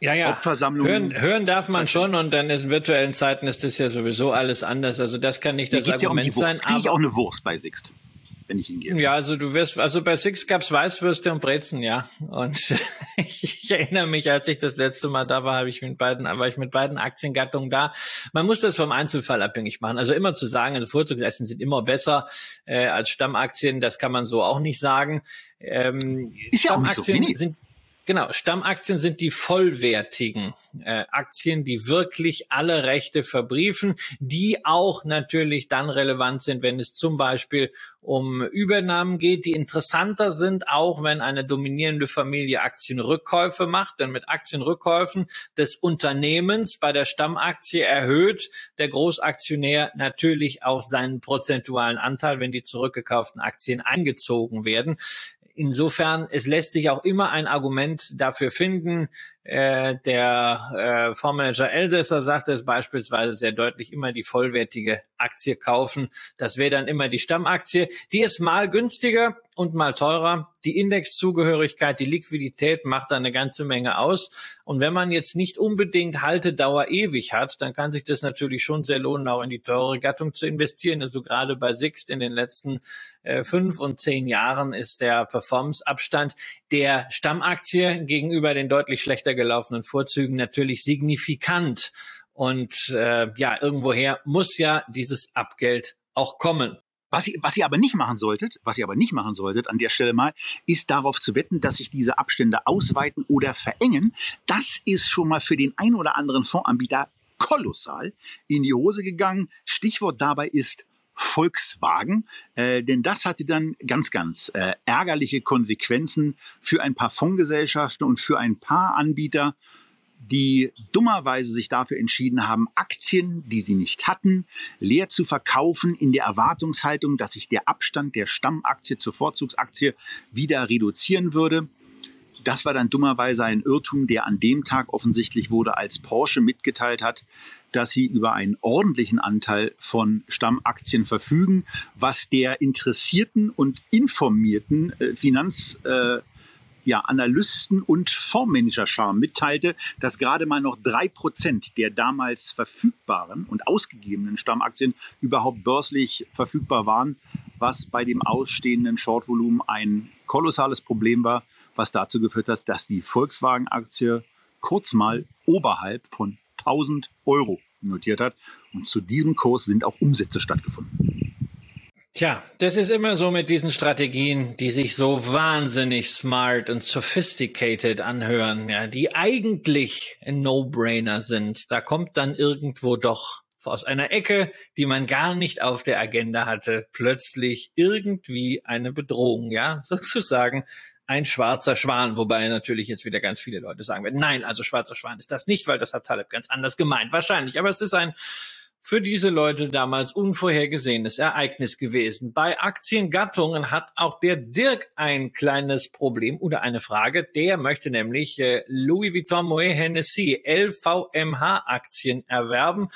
ja, ja. Hauptversammlungen. Hören, hören darf man schon und dann in virtuellen Zeiten ist das ja sowieso alles anders. Also das kann nicht das Argument ja um sein. Kriege ich auch eine Wurst bei Sixt, wenn ich hingehe. Ja, also du wirst, also bei Six gab's Weißwürste und Brezen, ja. Und ich erinnere mich, als ich das letzte Mal da war, habe ich mit beiden, war ich mit beiden Aktiengattungen da. Man muss das vom Einzelfall abhängig machen. Also immer zu sagen, also Vorzugsessen sind immer besser äh, als Stammaktien, das kann man so auch nicht sagen. Ähm, ist ja Stammaktien auch nicht so. sind Genau, Stammaktien sind die vollwertigen äh, Aktien, die wirklich alle Rechte verbriefen, die auch natürlich dann relevant sind, wenn es zum Beispiel um Übernahmen geht, die interessanter sind, auch wenn eine dominierende Familie Aktienrückkäufe macht. Denn mit Aktienrückkäufen des Unternehmens bei der Stammaktie erhöht der Großaktionär natürlich auch seinen prozentualen Anteil, wenn die zurückgekauften Aktien eingezogen werden. Insofern, es lässt sich auch immer ein Argument dafür finden, Äh, der äh, Fondsmanager Elsässer sagte es beispielsweise sehr deutlich, immer die vollwertige Aktie kaufen. Das wäre dann immer die Stammaktie. Die ist mal günstiger und mal teurer. Die Indexzugehörigkeit, die Liquidität macht da eine ganze Menge aus. Und wenn man jetzt nicht unbedingt Haltedauer ewig hat, dann kann sich das natürlich schon sehr lohnen, auch in die teure Gattung zu investieren. Also gerade bei Sixt in den letzten äh, fünf und zehn Jahren ist der Performance-Abstand der Stammaktie gegenüber den deutlich schlechter gelaufenen Vorzügen natürlich signifikant. Und äh, ja, irgendwoher muss ja dieses Abgeld auch kommen. Was ihr, was ihr aber nicht machen solltet, was ihr aber nicht machen solltet an der Stelle mal, ist darauf zu wetten, dass sich diese Abstände ausweiten oder verengen. Das ist schon mal für den einen oder anderen Fondsanbieter kolossal in die Hose gegangen. Stichwort dabei ist Volkswagen, äh, denn das hatte dann ganz, ganz äh, ärgerliche Konsequenzen für ein paar Fondsgesellschaften und für ein paar Anbieter die dummerweise sich dafür entschieden haben, Aktien, die sie nicht hatten, leer zu verkaufen in der Erwartungshaltung, dass sich der Abstand der Stammaktie zur Vorzugsaktie wieder reduzieren würde. Das war dann dummerweise ein Irrtum, der an dem Tag offensichtlich wurde, als Porsche mitgeteilt hat, dass sie über einen ordentlichen Anteil von Stammaktien verfügen, was der interessierten und informierten äh, Finanz äh, ja, Analysten und Fondsmanager mitteilte, dass gerade mal noch drei Prozent der damals verfügbaren und ausgegebenen Stammaktien überhaupt börslich verfügbar waren, was bei dem ausstehenden Shortvolumen ein kolossales Problem war, was dazu geführt hat, dass die Volkswagen-Aktie kurz mal oberhalb von 1000 Euro notiert hat. Und zu diesem Kurs sind auch Umsätze stattgefunden. Tja, das ist immer so mit diesen Strategien, die sich so wahnsinnig smart und sophisticated anhören, ja, die eigentlich ein No-Brainer sind. Da kommt dann irgendwo doch aus einer Ecke, die man gar nicht auf der Agenda hatte, plötzlich irgendwie eine Bedrohung, ja, sozusagen ein schwarzer Schwan, wobei natürlich jetzt wieder ganz viele Leute sagen werden, nein, also schwarzer Schwan ist das nicht, weil das hat Taleb ganz anders gemeint, wahrscheinlich, aber es ist ein für diese Leute damals unvorhergesehenes Ereignis gewesen. Bei Aktiengattungen hat auch der Dirk ein kleines Problem oder eine Frage. Der möchte nämlich äh, Louis Vuitton Moet Hennessy LVMH Aktien erwerben.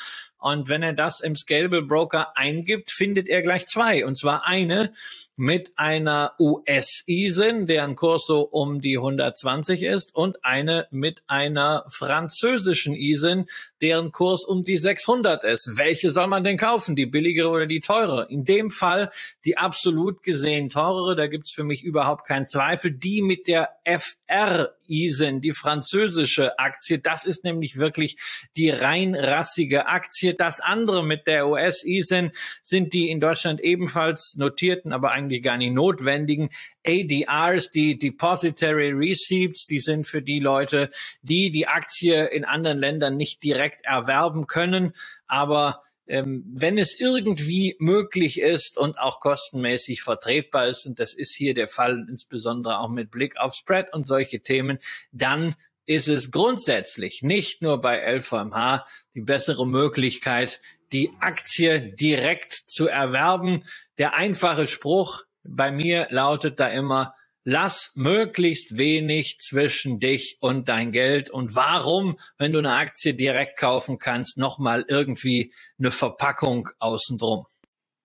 Und wenn er das im Scalable Broker eingibt, findet er gleich zwei. Und zwar eine, mit einer US-ISIN, deren Kurs so um die 120 ist, und eine mit einer französischen ISIN, deren Kurs um die 600 ist. Welche soll man denn kaufen? Die billigere oder die teure? In dem Fall die absolut gesehen teurere, da gibt's für mich überhaupt keinen Zweifel. Die mit der FR ISIN, die französische Aktie, das ist nämlich wirklich die rein rassige Aktie. Das andere mit der US ISIN sind die in Deutschland ebenfalls notierten, aber eigentlich eigentlich gar nicht notwendigen ADRs, die Depository Receipts, die sind für die Leute, die die Aktie in anderen Ländern nicht direkt erwerben können, aber ähm, wenn es irgendwie möglich ist und auch kostenmäßig vertretbar ist, und das ist hier der Fall, insbesondere auch mit Blick auf Spread und solche Themen, dann ist es grundsätzlich nicht nur bei LVMH die bessere Möglichkeit, die Aktie direkt zu erwerben. Der einfache Spruch bei mir lautet da immer, lass möglichst wenig zwischen dich und dein Geld. Und warum, wenn du eine Aktie direkt kaufen kannst, nochmal irgendwie eine Verpackung außen drum?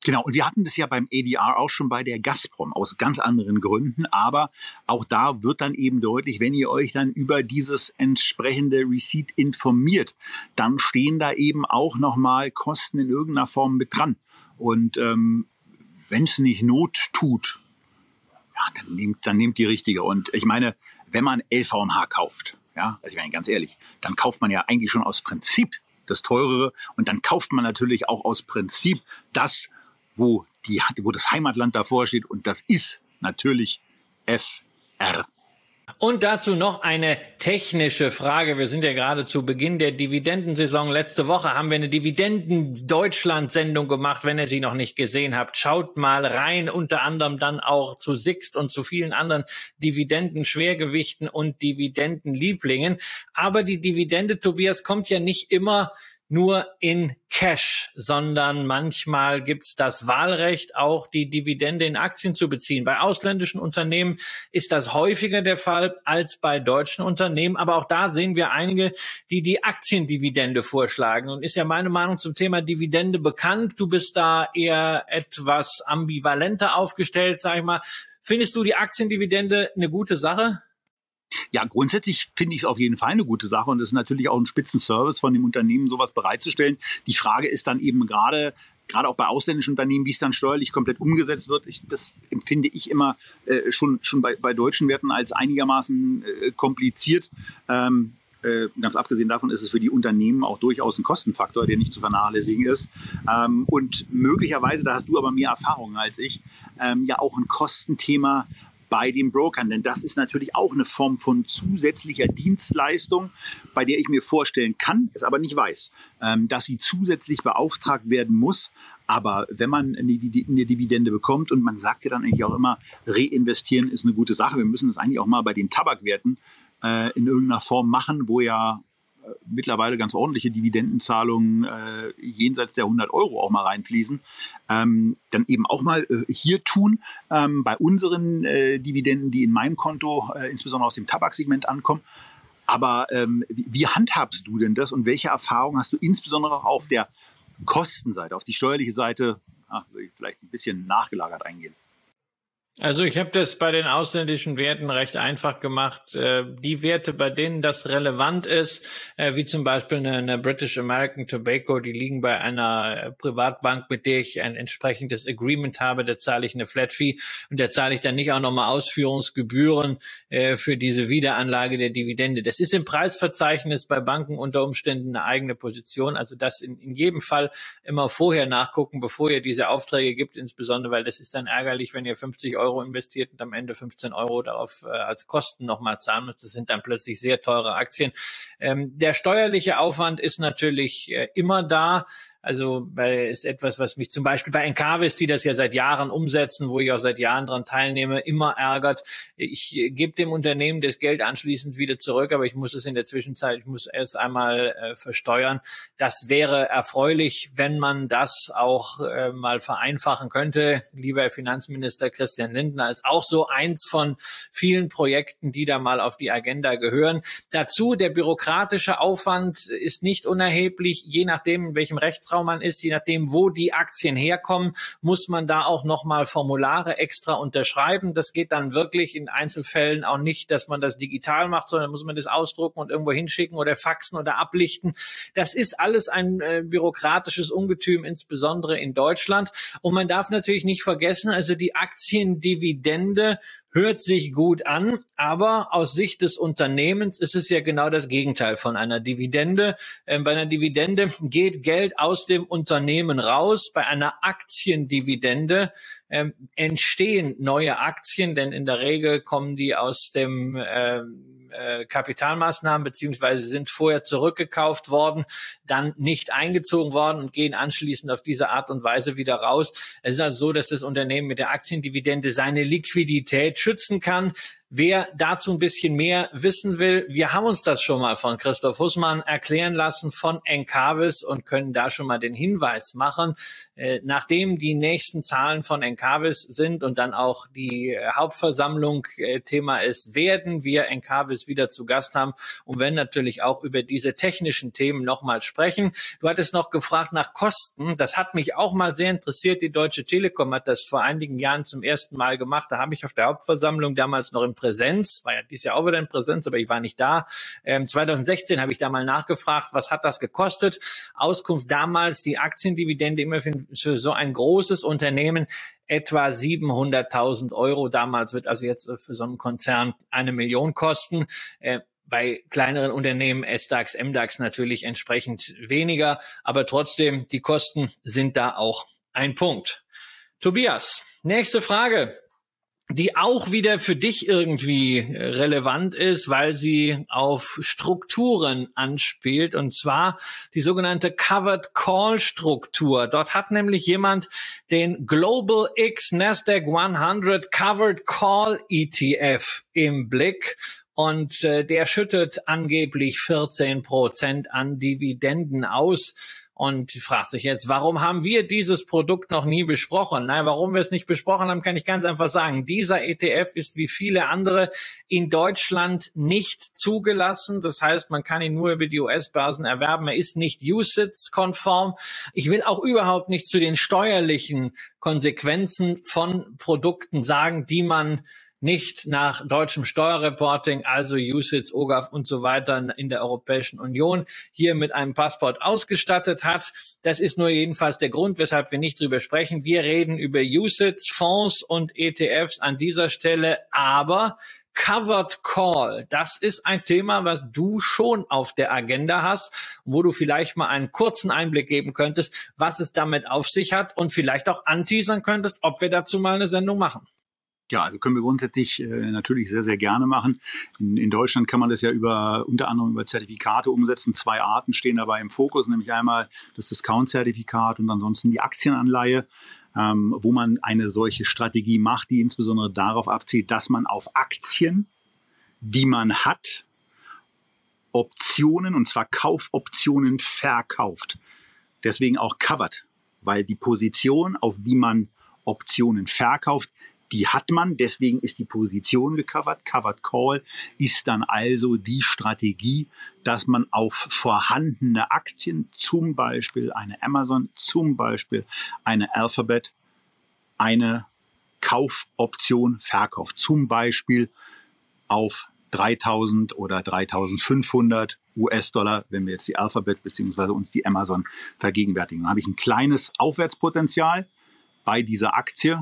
Genau, und wir hatten das ja beim ADR auch schon bei der Gazprom aus ganz anderen Gründen, aber auch da wird dann eben deutlich, wenn ihr euch dann über dieses entsprechende Receipt informiert, dann stehen da eben auch nochmal Kosten in irgendeiner Form mit dran. Und ähm, wenn es nicht Not tut, ja, dann nehmt, dann nehmt die richtige. Und ich meine, wenn man LVMH kauft, ja, also ich meine ganz ehrlich, dann kauft man ja eigentlich schon aus Prinzip das teurere und dann kauft man natürlich auch aus Prinzip das, wo, die, wo das Heimatland davor steht und das ist natürlich FR. Und dazu noch eine technische Frage. Wir sind ja gerade zu Beginn der Dividendensaison. Letzte Woche haben wir eine Dividenden-Deutschland-Sendung gemacht. Wenn ihr sie noch nicht gesehen habt, schaut mal rein. Unter anderem dann auch zu Sixt und zu vielen anderen Dividenden-Schwergewichten und Dividenden-Lieblingen. Aber die Dividende, Tobias, kommt ja nicht immer nur in Cash, sondern manchmal gibt's das Wahlrecht, auch die Dividende in Aktien zu beziehen. Bei ausländischen Unternehmen ist das häufiger der Fall als bei deutschen Unternehmen. Aber auch da sehen wir einige, die die Aktiendividende vorschlagen. Und ist ja meine Meinung zum Thema Dividende bekannt. Du bist da eher etwas ambivalenter aufgestellt, sag ich mal. Findest du die Aktiendividende eine gute Sache? Ja, grundsätzlich finde ich es auf jeden Fall eine gute Sache und es ist natürlich auch ein Spitzenservice von dem Unternehmen, sowas bereitzustellen. Die Frage ist dann eben gerade, gerade auch bei ausländischen Unternehmen, wie es dann steuerlich komplett umgesetzt wird, ich, das empfinde ich immer äh, schon, schon bei, bei deutschen Werten als einigermaßen äh, kompliziert. Ähm, äh, ganz abgesehen davon ist es für die Unternehmen auch durchaus ein Kostenfaktor, der nicht zu vernachlässigen ist. Ähm, und möglicherweise, da hast du aber mehr Erfahrung als ich, ähm, ja auch ein Kostenthema bei den Brokern. Denn das ist natürlich auch eine Form von zusätzlicher Dienstleistung, bei der ich mir vorstellen kann, es aber nicht weiß, ähm, dass sie zusätzlich beauftragt werden muss. Aber wenn man eine Dividende bekommt und man sagt ja dann eigentlich auch immer, reinvestieren ist eine gute Sache. Wir müssen das eigentlich auch mal bei den Tabakwerten äh, in irgendeiner Form machen, wo ja mittlerweile ganz ordentliche Dividendenzahlungen äh, jenseits der 100 Euro auch mal reinfließen, ähm, dann eben auch mal äh, hier tun ähm, bei unseren äh, Dividenden, die in meinem Konto äh, insbesondere aus dem Tabaksegment ankommen. Aber ähm, wie, wie handhabst du denn das und welche Erfahrungen hast du insbesondere auf der Kostenseite, auf die steuerliche Seite, ach, ich vielleicht ein bisschen nachgelagert eingehen? Also ich habe das bei den ausländischen Werten recht einfach gemacht. Äh, die Werte, bei denen das relevant ist, äh, wie zum Beispiel eine, British American Tobacco, die liegen bei einer äh, Privatbank, mit der ich ein entsprechendes Agreement habe, da zahle ich eine Flat Fee und da zahle ich dann nicht auch nochmal Ausführungsgebühren für diese Wiederanlage der Dividende. Das ist im Preisverzeichnis bei Banken unter Umständen eine eigene Position. Also das in, in jedem Fall immer vorher nachgucken, bevor ihr diese Aufträge gibt, insbesondere weil das ist dann ärgerlich, wenn ihr 50 Euro Euro investiert und am Ende 15 Euro darauf äh, als Kosten nochmal zahlen muss. Das sind dann plötzlich sehr teure Aktien. Ähm, der steuerliche Aufwand ist natürlich äh, immer da. Also bei, ist etwas, was mich zum Beispiel bei Encarvis, die das ja seit Jahren umsetzen, wo ich auch seit Jahren dran teilnehme, immer ärgert. Ich gebe dem Unternehmen das Geld anschließend wieder zurück, aber ich muss es in der Zwischenzeit, ich muss es einmal äh, versteuern. Das wäre erfreulich, wenn man das auch äh, mal vereinfachen könnte. Lieber Herr Finanzminister Christian Lindner ist auch so eins von vielen Projekten, die da mal auf die Agenda gehören. Dazu der bürokratische Aufwand ist nicht unerheblich, je nachdem, in welchem Rechtsraum Rechtsraum man ist, je nachdem, wo die Aktien herkommen, muss man da auch nochmal Formulare extra unterschreiben. Das geht dann wirklich in Einzelfällen auch nicht, dass man das digital macht, sondern muss man das ausdrucken und irgendwo hinschicken oder faxen oder ablichten. Das ist alles ein äh, bürokratisches Ungetüm, insbesondere in Deutschland. Und man darf natürlich nicht vergessen, also die Aktiendividende hört sich gut an, aber aus Sicht des Unternehmens ist es ja genau das Gegenteil von einer Dividende. Ähm, bei einer Dividende geht Geld aus dem Unternehmen raus. Bei einer Aktiendividende ähm, entstehen neue Aktien, denn in der Regel kommen die aus dem ähm, äh, Kapitalmaßnahmen beziehungsweise sind vorher zurückgekauft worden, dann nicht eingezogen worden und gehen anschließend auf diese Art und Weise wieder raus. Es ist also so, dass das Unternehmen mit der Aktiendividende seine Liquidität schützen kann. Wer dazu ein bisschen mehr wissen will, wir haben uns das schon mal von Christoph Hussmann erklären lassen von Encarvis und können da schon mal den Hinweis machen. Äh, nachdem die nächsten Zahlen von Encarvis sind und dann auch die äh, Hauptversammlung äh, Thema ist, werden wir Encarvis wieder zu Gast haben und wenn natürlich auch über diese technischen Themen nochmal sprechen. Du hattest noch gefragt nach Kosten. Das hat mich auch mal sehr interessiert. Die Deutsche Telekom hat das vor einigen Jahren zum ersten Mal gemacht. Da habe ich auf der Hauptversammlung damals noch im Präsenz, war ja dieses Jahr auch wieder in Präsenz, aber ich war nicht da. Ähm, 2016 habe ich da mal nachgefragt, was hat das gekostet? Auskunft damals, die Aktiendividende immer für, so ein großes Unternehmen etwa 700.000 Euro. Damals wird also jetzt für so einen Konzern eine Million kosten. Äh, bei kleineren Unternehmen, S-DAX, M-DAX natürlich entsprechend weniger, aber trotzdem, die Kosten sind da auch ein Punkt. Tobias, nächste Frage die auch wieder für dich irgendwie relevant ist, weil sie auf Strukturen anspielt. Und zwar die sogenannte Covered Call Struktur. Dort hat nämlich jemand den Global X Nasdaq 100 Covered Call ETF im Blick. Und äh, der schüttet angeblich 14 Prozent an Dividenden aus und fragt sich jetzt, warum haben wir dieses Produkt noch nie besprochen? Nein, warum wir es nicht besprochen haben, kann ich ganz einfach sagen. Dieser ETF ist wie viele andere in Deutschland nicht zugelassen. Das heißt, man kann ihn nur über die US-Börsen erwerben. Er ist nicht USITS-konform. Ich will auch überhaupt nicht zu den steuerlichen Konsequenzen von Produkten sagen, die man nicht nach deutschem Steuerreporting, also USITS, OGAF und so weiter in der Europäischen Union hier mit einem Passport ausgestattet hat. Das ist nur jedenfalls der Grund, weshalb wir nicht drüber sprechen. Wir reden über USITS, Fonds und ETFs an dieser Stelle, aber Covered Call, das ist ein Thema, was du schon auf der Agenda hast, wo du vielleicht mal einen kurzen Einblick geben könntest, was es damit auf sich hat und vielleicht auch anteasern könntest, ob wir dazu mal eine Sendung machen. Ja, also können wir grundsätzlich äh, natürlich sehr, sehr gerne machen. In, in, Deutschland kann man das ja über unter anderem über Zertifikate umsetzen. Zwei Arten stehen dabei im Fokus, nämlich einmal das Discount-Zertifikat und ansonsten die Aktienanleihe, ähm, wo man eine solche Strategie macht, die insbesondere darauf abzielt, dass man auf Aktien, die man hat, Optionen und zwar Kaufoptionen verkauft. Deswegen auch covered, weil die Position, auf die man Optionen verkauft, die hat man, deswegen ist die Position gecovert. Covered Call ist dann also die Strategie, dass man auf vorhandene Aktien, zum Beispiel eine Amazon, zum Beispiel eine Alphabet, eine Kaufoption verkauft. Zum Beispiel auf 3000 oder 3500 US-Dollar, wenn wir jetzt die Alphabet beziehungsweise uns die Amazon vergegenwärtigen. Dann habe ich ein kleines Aufwärtspotenzial bei dieser Aktie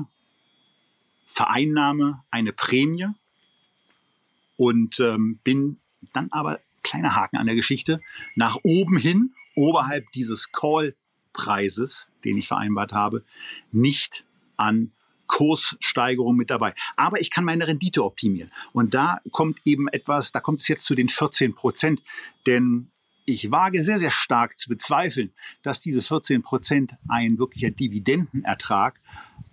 vereinnahme eine Prämie und ähm, bin dann aber, kleiner Haken an der Geschichte, nach oben hin, oberhalb dieses Call-Preises, den ich vereinbart habe, nicht an Kurssteigerung mit dabei. Aber ich kann meine Rendite optimieren. Und da kommt eben etwas, da kommt es jetzt zu den 14 Prozent. Denn ich wage sehr, sehr stark zu bezweifeln, dass diese 14 Prozent ein wirklicher Dividendenertrag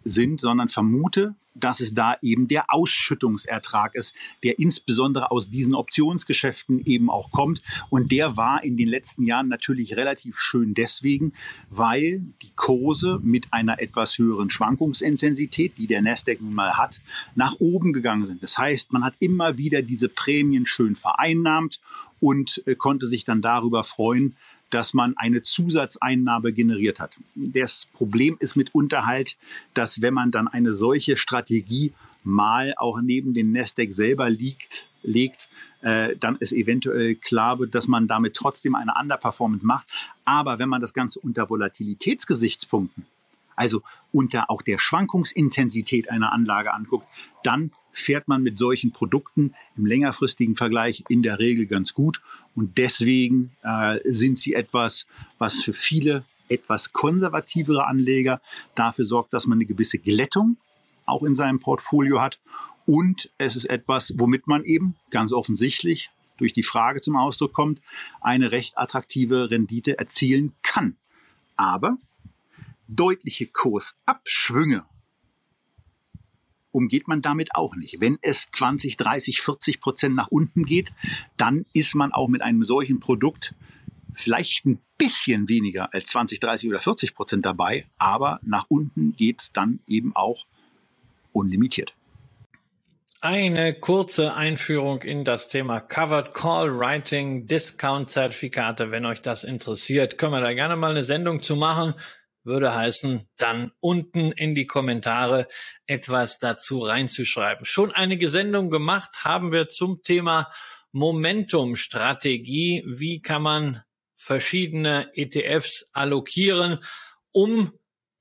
sind, sondern vermute, dass es da eben der Ausschüttungsertrag ist, der insbesondere aus diesen Optionsgeschäften eben auch kommt. Und der war in den letzten Jahren natürlich relativ schön deswegen, weil die Kurse mit einer etwas höheren Schwankungsintensität, die der Nasdaq nun mal hat, nach oben gegangen sind. Das heißt, man hat immer wieder diese Prämien schön vereinnahmt und äh, konnte sich dann darüber freuen, dass man eine Zusatzeinnahme generiert hat. Das Problem ist mitunter halt, dass wenn man dann eine solche Strategie mal auch neben den Nasdaq selber liegt, legt, äh, dann ist eventuell klar dass man damit trotzdem eine Underperformance macht. Aber wenn man das Ganze unter Volatilitätsgesichtspunkten, also unter auch der Schwankungsintensität einer Anlage anguckt, dann fährt man mit solchen Produkten im längerfristigen Vergleich in der Regel ganz gut. Und deswegen äh, sind sie etwas, was für viele etwas konservativere Anleger dafür sorgt, dass man eine gewisse Glättung auch in seinem Portfolio hat. Und es ist etwas, womit man eben ganz offensichtlich durch die Frage zum Ausdruck kommt, eine recht attraktive Rendite erzielen kann. Aber deutliche Kursabschwünge umgeht man damit auch nicht. Wenn es 20, 30, 40 Prozent nach unten geht, dann ist man auch mit einem solchen Produkt vielleicht ein bisschen weniger als 20, 30 oder 40 Prozent dabei, aber nach unten geht es dann eben auch unlimitiert. Eine kurze Einführung in das Thema Covered Call Writing, Discount Zertifikate. Wenn euch das interessiert, können wir da gerne mal eine Sendung zu machen würde heißen, dann unten in die Kommentare etwas dazu reinzuschreiben. Schon einige Sendungen gemacht haben wir zum Thema Momentum-Strategie. Wie kann man verschiedene ETFs allokieren, um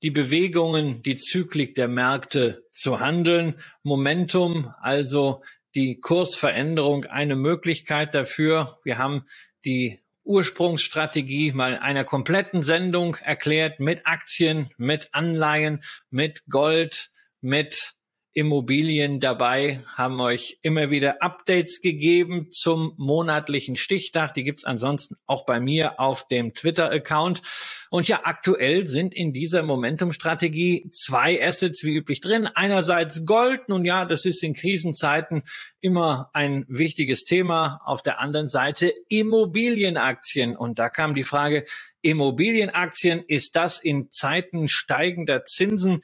die Bewegungen, die Zyklik der Märkte zu handeln. Momentum, also die Kursveränderung, eine Möglichkeit dafür. Wir haben die Ursprungsstrategie mal einer kompletten Sendung erklärt mit Aktien, mit Anleihen, mit Gold, mit Immobilien dabei, haben euch immer wieder Updates gegeben zum monatlichen Stichtag. Die gibt's ansonsten auch bei mir auf dem Twitter-Account. Und ja, aktuell sind in dieser Momentum-Strategie zwei Assets wie üblich drin. Einerseits Gold. Nun ja, das ist in Krisenzeiten immer ein wichtiges Thema. Auf der anderen Seite Immobilienaktien. Und da kam die Frage, Immobilienaktien, ist das in Zeiten steigender Zinsen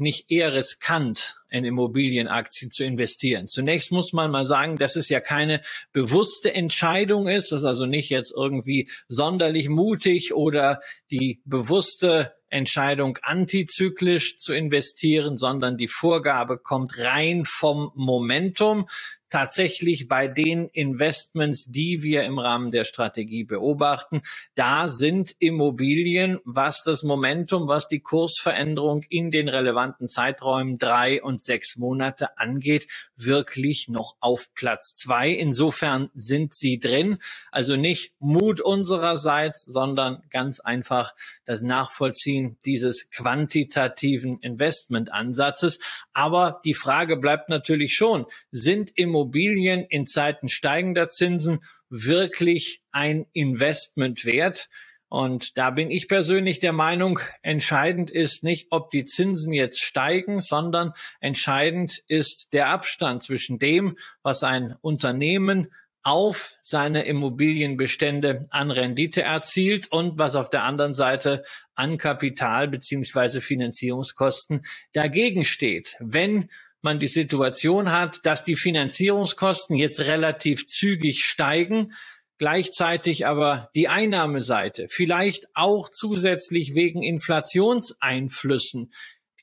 nicht eher riskant, in Immobilienaktien zu investieren? Zunächst muss man mal sagen, dass es ja keine bewusste Entscheidung ist, das ist also nicht jetzt irgendwie sonderlich mutig oder die bewusste Entscheidung, antizyklisch zu investieren, sondern die Vorgabe kommt rein vom Momentum tatsächlich bei den Investments, die wir im Rahmen der Strategie beobachten, da sind Immobilien, was das Momentum, was die Kursveränderung in den relevanten Zeiträumen drei und sechs Monate angeht, wirklich noch auf Platz zwei. Insofern sind sie drin. Also nicht Mut unsererseits, sondern ganz einfach das Nachvollziehen dieses quantitativen Investmentansatzes. Aber die Frage bleibt natürlich schon, sind Immobilien Immobilien in Zeiten steigender Zinsen wirklich ein Investment wert? Und da bin ich persönlich der Meinung, entscheidend ist nicht, ob die Zinsen jetzt steigen, sondern entscheidend ist der Abstand zwischen dem, was ein Unternehmen auf seine Immobilienbestände an Rendite erzielt und was auf der anderen Seite an Kapital beziehungsweise Finanzierungskosten dagegen steht. Wenn man die Situation hat, dass die Finanzierungskosten jetzt relativ zügig steigen, gleichzeitig aber die Einnahmeseite vielleicht auch zusätzlich wegen Inflationseinflüssen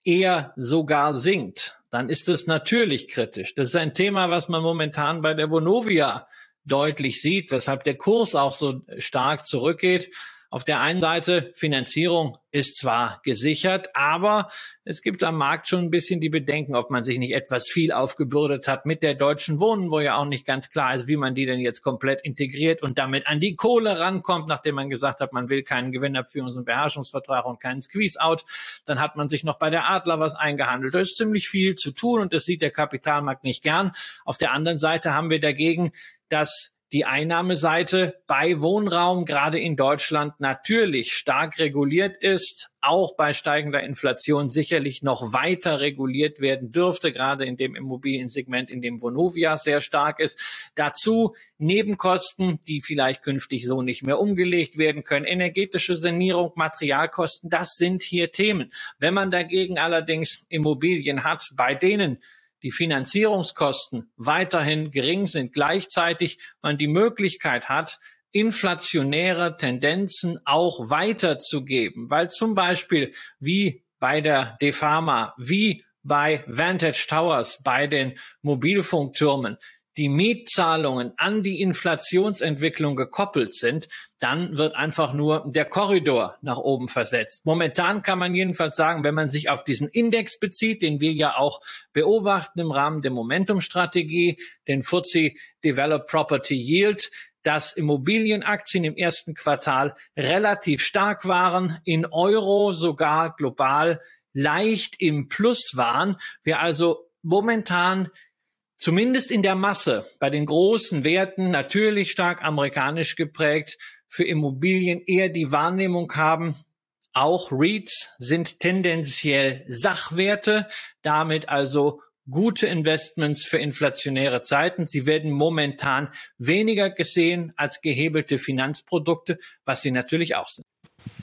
eher sogar sinkt, dann ist es natürlich kritisch. Das ist ein Thema, was man momentan bei der Vonovia deutlich sieht, weshalb der Kurs auch so stark zurückgeht. Auf der einen Seite Finanzierung ist zwar gesichert, aber es gibt am Markt schon ein bisschen die Bedenken, ob man sich nicht etwas viel aufgebürdet hat mit der deutschen Wohnen, wo ja auch nicht ganz klar ist, wie man die denn jetzt komplett integriert und damit an die Kohle rankommt, nachdem man gesagt hat, man will keinen Gewinnabführungs- und Beherrschungsvertrag und keinen Squeeze-out. Dann hat man sich noch bei der Adler was eingehandelt. Da ist ziemlich viel zu tun und das sieht der Kapitalmarkt nicht gern. Auf der anderen Seite haben wir dagegen, dass die Einnahmeseite bei Wohnraum gerade in Deutschland natürlich stark reguliert ist, auch bei steigender Inflation sicherlich noch weiter reguliert werden dürfte, gerade in dem Immobiliensegment, in dem Vonovia sehr stark ist. Dazu Nebenkosten, die vielleicht künftig so nicht mehr umgelegt werden können, energetische Sanierung, Materialkosten, das sind hier Themen. Wenn man dagegen allerdings Immobilien hat, bei denen die Finanzierungskosten weiterhin gering sind, gleichzeitig man die Möglichkeit hat, inflationäre Tendenzen auch weiterzugeben, weil zum Beispiel wie bei der Defama, wie bei Vantage Towers, bei den Mobilfunktürmen, die Mietzahlungen an die Inflationsentwicklung gekoppelt sind, dann wird einfach nur der Korridor nach oben versetzt. Momentan kann man jedenfalls sagen, wenn man sich auf diesen Index bezieht, den wir ja auch beobachten im Rahmen der Momentum-Strategie, den FTSE Developed Property Yield, dass Immobilienaktien im ersten Quartal relativ stark waren, in Euro sogar global leicht im Plus waren. Wir also momentan zumindest in der Masse bei den großen Werten natürlich stark amerikanisch geprägt für Immobilien eher die Wahrnehmung haben, auch REITs sind tendenziell Sachwerte, damit also gute Investments für inflationäre Zeiten. Sie werden momentan weniger gesehen als gehebelte Finanzprodukte, was sie natürlich auch sind.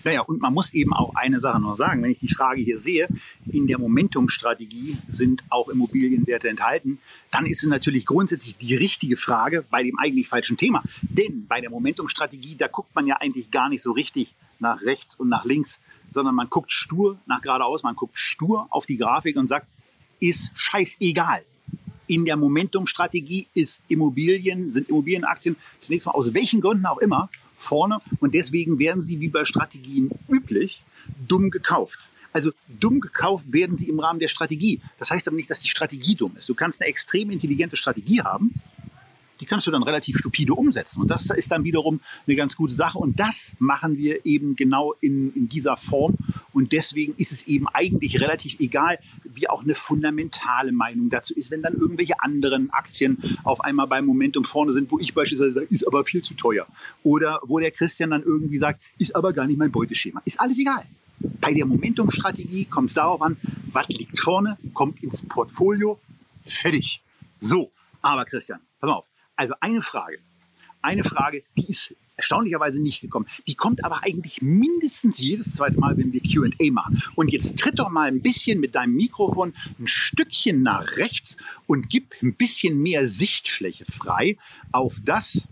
Naja, und man muss eben auch eine Sache noch sagen, wenn ich die Frage hier sehe, in der Momentum-Strategie sind auch Immobilienwerte enthalten, dann ist es natürlich grundsätzlich die richtige Frage bei dem eigentlich falschen Thema. Denn bei der Momentum-Strategie, da guckt man ja eigentlich gar nicht so richtig nach rechts und nach links, sondern man guckt stur nach geradeaus, man guckt stur auf die Grafik und sagt, ist scheißegal. In der Momentum-Strategie ist Immobilien, sind Immobilienaktien zunächst mal aus welchen Gründen auch immer vorne und deswegen werden sie wie bei Strategien üblich dumm gekauft. Also dumm gekauft werden sie im Rahmen der Strategie. Das heißt aber nicht, dass die Strategie dumm ist. Du kannst eine extrem intelligente Strategie haben, die kannst du dann relativ stupide umsetzen. Und das ist dann wiederum eine ganz gute Sache. Und das machen wir eben genau in, in dieser Form. Und deswegen ist es eben eigentlich relativ egal, wie auch eine fundamentale Meinung dazu ist, wenn dann irgendwelche anderen Aktien auf einmal beim Momentum vorne sind, wo ich beispielsweise sage, ist aber viel zu teuer. Oder wo der Christian dann irgendwie sagt, ist aber gar nicht mein Beuteschema. Ist alles egal. Bei der Momentum-Strategie kommt es darauf an, was liegt vorne, kommt ins Portfolio, fertig. So, aber Christian, pass mal auf. Also eine Frage. Eine Frage, die ist erstaunlicherweise nicht gekommen. Die kommt aber eigentlich mindestens jedes zweite Mal, wenn wir QA machen. Und jetzt tritt doch mal ein bisschen mit deinem Mikrofon ein Stückchen nach rechts und gib ein bisschen mehr Sichtfläche frei auf das,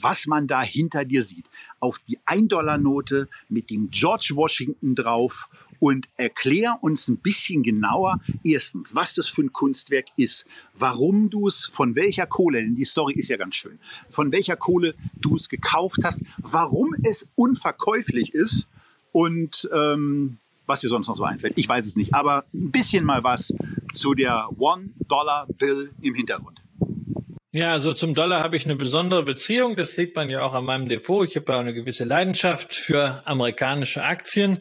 was man da hinter dir sieht. Auf die 1-Dollar-Note mit dem George Washington drauf und erklär uns ein bisschen genauer, erstens, was das für ein Kunstwerk ist, warum du es, von welcher Kohle, denn die Story ist ja ganz schön, von welcher Kohle du es gekauft hast, warum es unverkäuflich ist und ähm, was dir sonst noch so einfällt. Ich weiß es nicht, aber ein bisschen mal was zu der One-Dollar-Bill im Hintergrund. Ja, also zum Dollar habe ich eine besondere Beziehung. Das sieht man ja auch an meinem Depot. Ich habe ja eine gewisse Leidenschaft für amerikanische Aktien.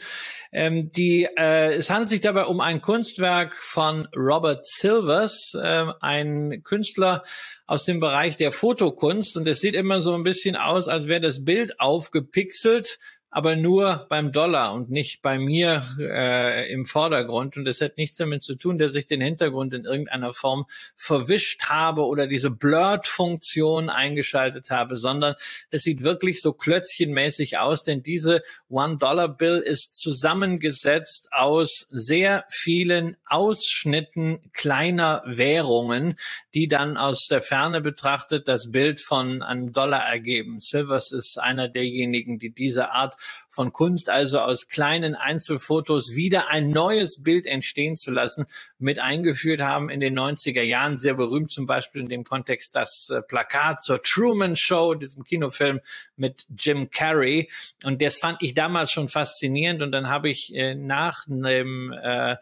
Ähm, die, äh, es handelt sich dabei um ein Kunstwerk von Robert Silvers, äh, ein Künstler aus dem Bereich der Fotokunst. Und es sieht immer so ein bisschen aus, als wäre das Bild aufgepixelt aber nur beim Dollar und nicht bei mir äh, im Vordergrund. Und das hat nichts damit zu tun, dass ich den Hintergrund in irgendeiner Form verwischt habe oder diese Blurred-Funktion eingeschaltet habe, sondern es sieht wirklich so klötzchenmäßig aus, denn diese One-Dollar-Bill ist zusammengesetzt aus sehr vielen Ausschnitten kleiner Währungen, die dann aus der Ferne betrachtet das Bild von einem Dollar ergeben. Silvers ist einer derjenigen, die diese Art von Kunst, also aus kleinen Einzelfotos wieder ein neues Bild entstehen zu lassen, mit eingeführt haben in den 90er Jahren. Sehr berühmt zum Beispiel in dem Kontext das äh, Plakat zur Truman Show, diesem Kinofilm mit Jim Carrey. Und das fand ich damals schon faszinierend. Und dann habe ich äh, nach dem äh,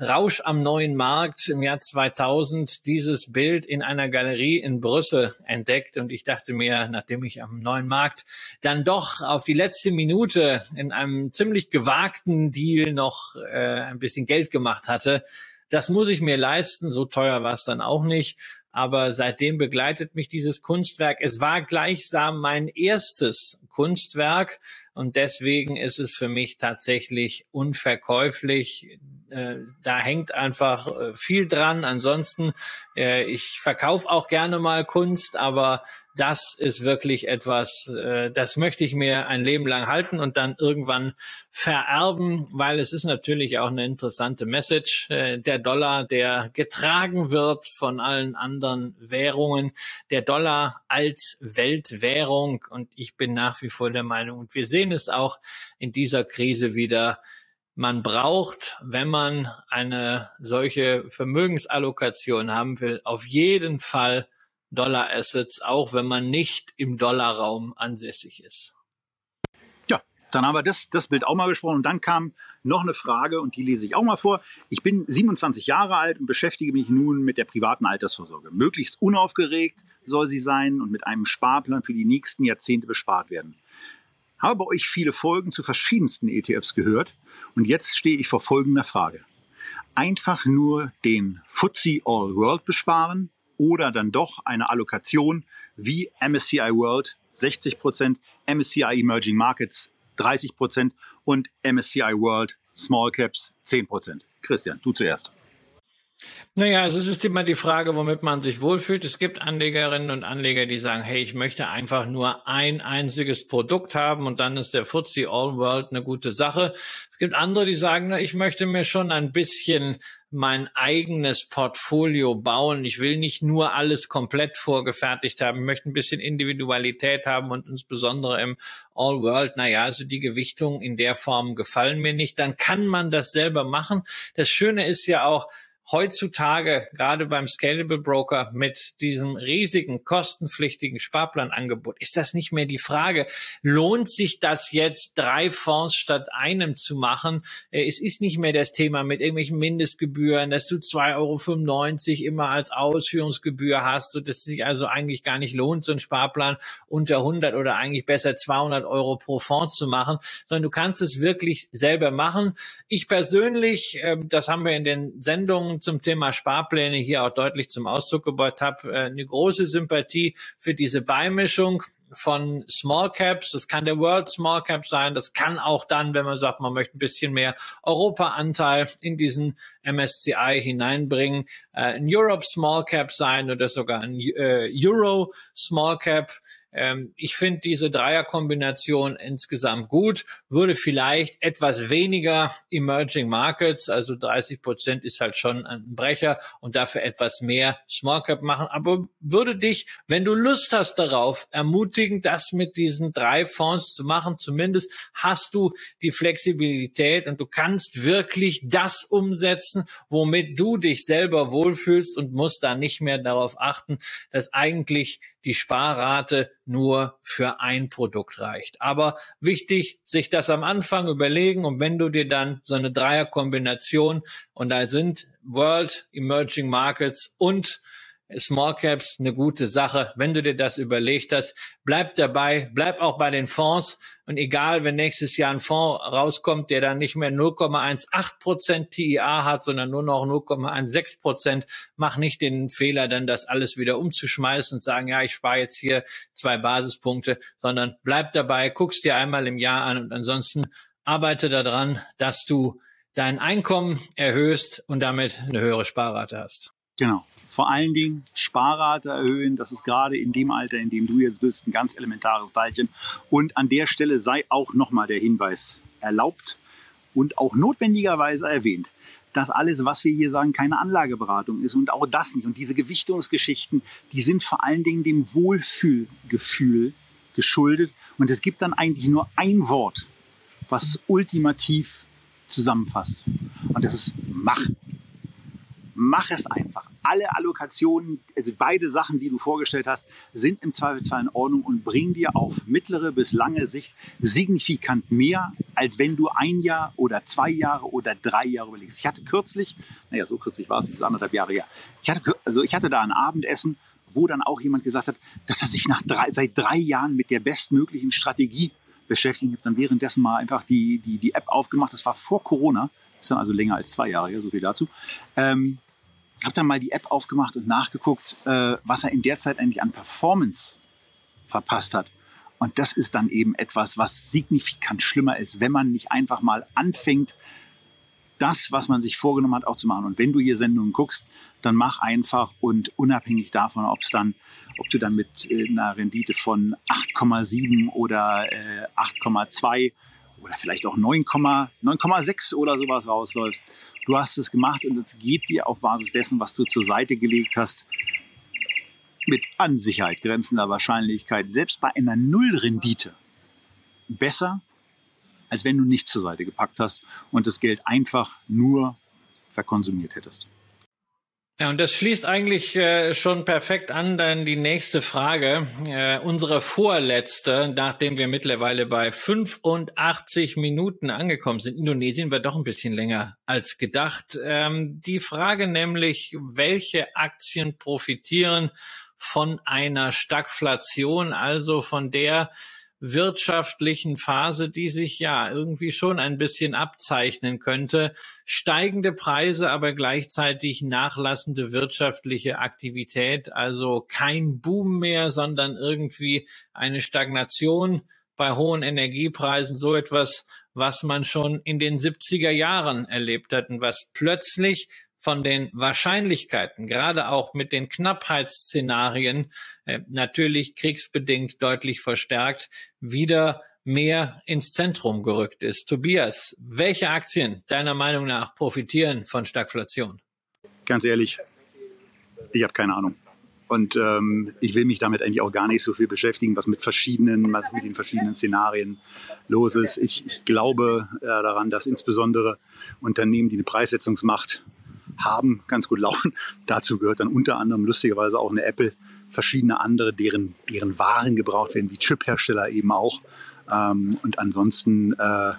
Rausch am neuen Markt im Jahr 2000 dieses Bild in einer Galerie in Brüssel entdeckt und ich dachte mir, nachdem ich am neuen Markt dann doch auf die letzte Minute in einem ziemlich gewagten Deal noch äh, ein bisschen Geld gemacht hatte, das muss ich mir leisten, so teuer war es dann auch nicht. Aber seitdem begleitet mich dieses Kunstwerk. Es war gleichsam mein erstes Kunstwerk und deswegen ist es für mich tatsächlich unverkäuflich. Äh, da hängt einfach äh, viel dran. Ansonsten, äh, ich verkaufe auch gerne mal Kunst, aber das ist wirklich etwas, das möchte ich mir ein Leben lang halten und dann irgendwann vererben, weil es ist natürlich auch eine interessante Message. Der Dollar, der getragen wird von allen anderen Währungen, der Dollar als Weltwährung und ich bin nach wie vor der Meinung, und wir sehen es auch in dieser Krise wieder, man braucht, wenn man eine solche Vermögensallokation haben will, auf jeden Fall Dollar-Assets, auch wenn man nicht im Dollarraum ansässig ist. Ja, dann haben wir das, das Bild auch mal besprochen. Und dann kam noch eine Frage und die lese ich auch mal vor. Ich bin 27 Jahre alt und beschäftige mich nun mit der privaten Altersvorsorge. Möglichst unaufgeregt soll sie sein und mit einem Sparplan für die nächsten Jahrzehnte bespart werden. Habe bei euch viele Folgen zu verschiedensten ETFs gehört und jetzt stehe ich vor folgender Frage. Einfach nur den FTSE All World besparen oder dann doch eine Allokation wie MSCI World 60% MSCI Emerging Markets 30% und MSCI World Small Caps 10% Christian, du zuerst. Naja, also es ist immer die Frage, womit man sich wohlfühlt. Es gibt Anlegerinnen und Anleger, die sagen, hey, ich möchte einfach nur ein einziges Produkt haben und dann ist der FTSE All World eine gute Sache. Es gibt andere, die sagen, na, ich möchte mir schon ein bisschen mein eigenes Portfolio bauen. Ich will nicht nur alles komplett vorgefertigt haben. Ich möchte ein bisschen Individualität haben und insbesondere im All World. Naja, also die Gewichtungen in der Form gefallen mir nicht. Dann kann man das selber machen. Das Schöne ist ja auch, heutzutage gerade beim Scalable Broker mit diesem riesigen kostenpflichtigen Sparplanangebot ist das nicht mehr die Frage, lohnt sich das jetzt drei Fonds statt einem zu machen? Äh, es ist nicht mehr das Thema mit irgendwelchen Mindestgebühren, dass du 2,95 Euro immer als Ausführungsgebühr hast, so dass es sich also eigentlich gar nicht lohnt, so einen Sparplan unter 100 oder eigentlich besser 200 Euro pro Fonds zu machen, sondern du kannst es wirklich selber machen. Ich persönlich, ähm, das haben wir in den Sendungen zum Thema Sparpläne hier auch deutlich zum Ausdruck gebracht habe, äh, eine große Sympathie für diese Beimischung von Small Caps. Das kann der World Small Cap sein. Das kann auch dann, wenn man sagt, man möchte ein bisschen mehr Europa-Anteil in diesen MSCI hineinbringen, äh, ein Europe Small Cap sein oder sogar ein äh, Euro Small Cap. Ähm, ich finde diese Dreierkombination insgesamt gut, würde vielleicht etwas weniger Emerging Markets, also 30 Prozent ist halt schon ein Brecher und dafür etwas mehr Small Cap machen, aber würde dich, wenn du Lust hast darauf, ermutigen, das mit diesen drei Fonds zu machen. Zumindest hast du die Flexibilität und du kannst wirklich das umsetzen, womit du dich selber wohlfühlst und musst da nicht mehr darauf achten, dass eigentlich die Sparrate nur für ein Produkt reicht. Aber wichtig, sich das am Anfang überlegen und wenn du dir dann so eine Dreierkombination und da sind World, Emerging Markets und Small Caps eine gute Sache. Wenn du dir das überlegt hast, bleib dabei, bleib auch bei den Fonds und egal, wenn nächstes Jahr ein Fonds rauskommt, der dann nicht mehr 0,18 Prozent TIA hat, sondern nur noch 0,16 Prozent, mach nicht den Fehler, dann das alles wieder umzuschmeißen und sagen, ja, ich spare jetzt hier zwei Basispunkte, sondern bleib dabei, guck's dir einmal im Jahr an und ansonsten arbeite daran, dass du dein Einkommen erhöhst und damit eine höhere Sparrate hast. Genau vor allen Dingen Sparrate erhöhen. Das ist gerade in dem Alter, in dem du jetzt bist, ein ganz elementares Teilchen. Und an der Stelle sei auch nochmal der Hinweis erlaubt und auch notwendigerweise erwähnt, dass alles, was wir hier sagen, keine Anlageberatung ist und auch das nicht. Und diese Gewichtungsgeschichten, die sind vor allen Dingen dem Wohlfühlgefühl geschuldet. Und es gibt dann eigentlich nur ein Wort, was ultimativ zusammenfasst. Und das ist machen. Mach es einfach alle Allokationen, also beide Sachen, die du vorgestellt hast, sind im Zweifelsfall in Ordnung und bringen dir auf mittlere bis lange Sicht signifikant mehr, als wenn du ein Jahr oder zwei Jahre oder drei Jahre überlegst. Ich hatte kürzlich, naja, so kürzlich war es nicht, anderthalb Jahre her, ich hatte, also ich hatte da ein Abendessen, wo dann auch jemand gesagt hat, dass er sich nach drei, seit drei Jahren mit der bestmöglichen Strategie beschäftigt. Ich habe dann währenddessen mal einfach die, die, die App aufgemacht. Das war vor Corona, ist dann also länger als zwei Jahre her, so viel dazu. Ähm, habe dann mal die App aufgemacht und nachgeguckt, äh, was er in der Zeit eigentlich an Performance verpasst hat. Und das ist dann eben etwas, was signifikant schlimmer ist, wenn man nicht einfach mal anfängt, das, was man sich vorgenommen hat, auch zu machen. Und wenn du hier Sendungen guckst, dann mach einfach und unabhängig davon, ob es dann, ob du dann mit äh, einer Rendite von 8,7 oder äh, 8,2 oder vielleicht auch 9,6 oder sowas rausläufst, du hast es gemacht und es geht dir auf Basis dessen, was du zur Seite gelegt hast, mit an Sicherheit grenzender Wahrscheinlichkeit, selbst bei einer Nullrendite, besser, als wenn du nichts zur Seite gepackt hast und das Geld einfach nur verkonsumiert hättest. Ja, und das schließt eigentlich äh, schon perfekt an dann die nächste Frage, äh, unsere vorletzte, nachdem wir mittlerweile bei 85 Minuten angekommen sind. Indonesien war doch ein bisschen länger als gedacht. Ähm, die Frage nämlich, welche Aktien profitieren von einer Stagflation, also von der wirtschaftlichen Phase, die sich ja irgendwie schon ein bisschen abzeichnen könnte. Steigende Preise, aber gleichzeitig nachlassende wirtschaftliche Aktivität, also kein Boom mehr, sondern irgendwie eine Stagnation bei hohen Energiepreisen, so etwas, was man schon in den 70er Jahren erlebt hat und was plötzlich von den Wahrscheinlichkeiten, gerade auch mit den Knappheitsszenarien, äh, natürlich kriegsbedingt deutlich verstärkt, wieder mehr ins Zentrum gerückt ist. Tobias, welche Aktien deiner Meinung nach profitieren von Stagflation? Ganz ehrlich, ich habe keine Ahnung. Und ähm, ich will mich damit eigentlich auch gar nicht so viel beschäftigen, was mit verschiedenen, was mit den verschiedenen Szenarien los ist. Ich, ich glaube äh, daran, dass insbesondere Unternehmen, die eine Preissetzungsmacht haben ganz gut laufen. Dazu gehört dann unter anderem lustigerweise auch eine Apple, verschiedene andere, deren, deren Waren gebraucht werden, wie Chip-Hersteller eben auch. Ähm, und ansonsten äh,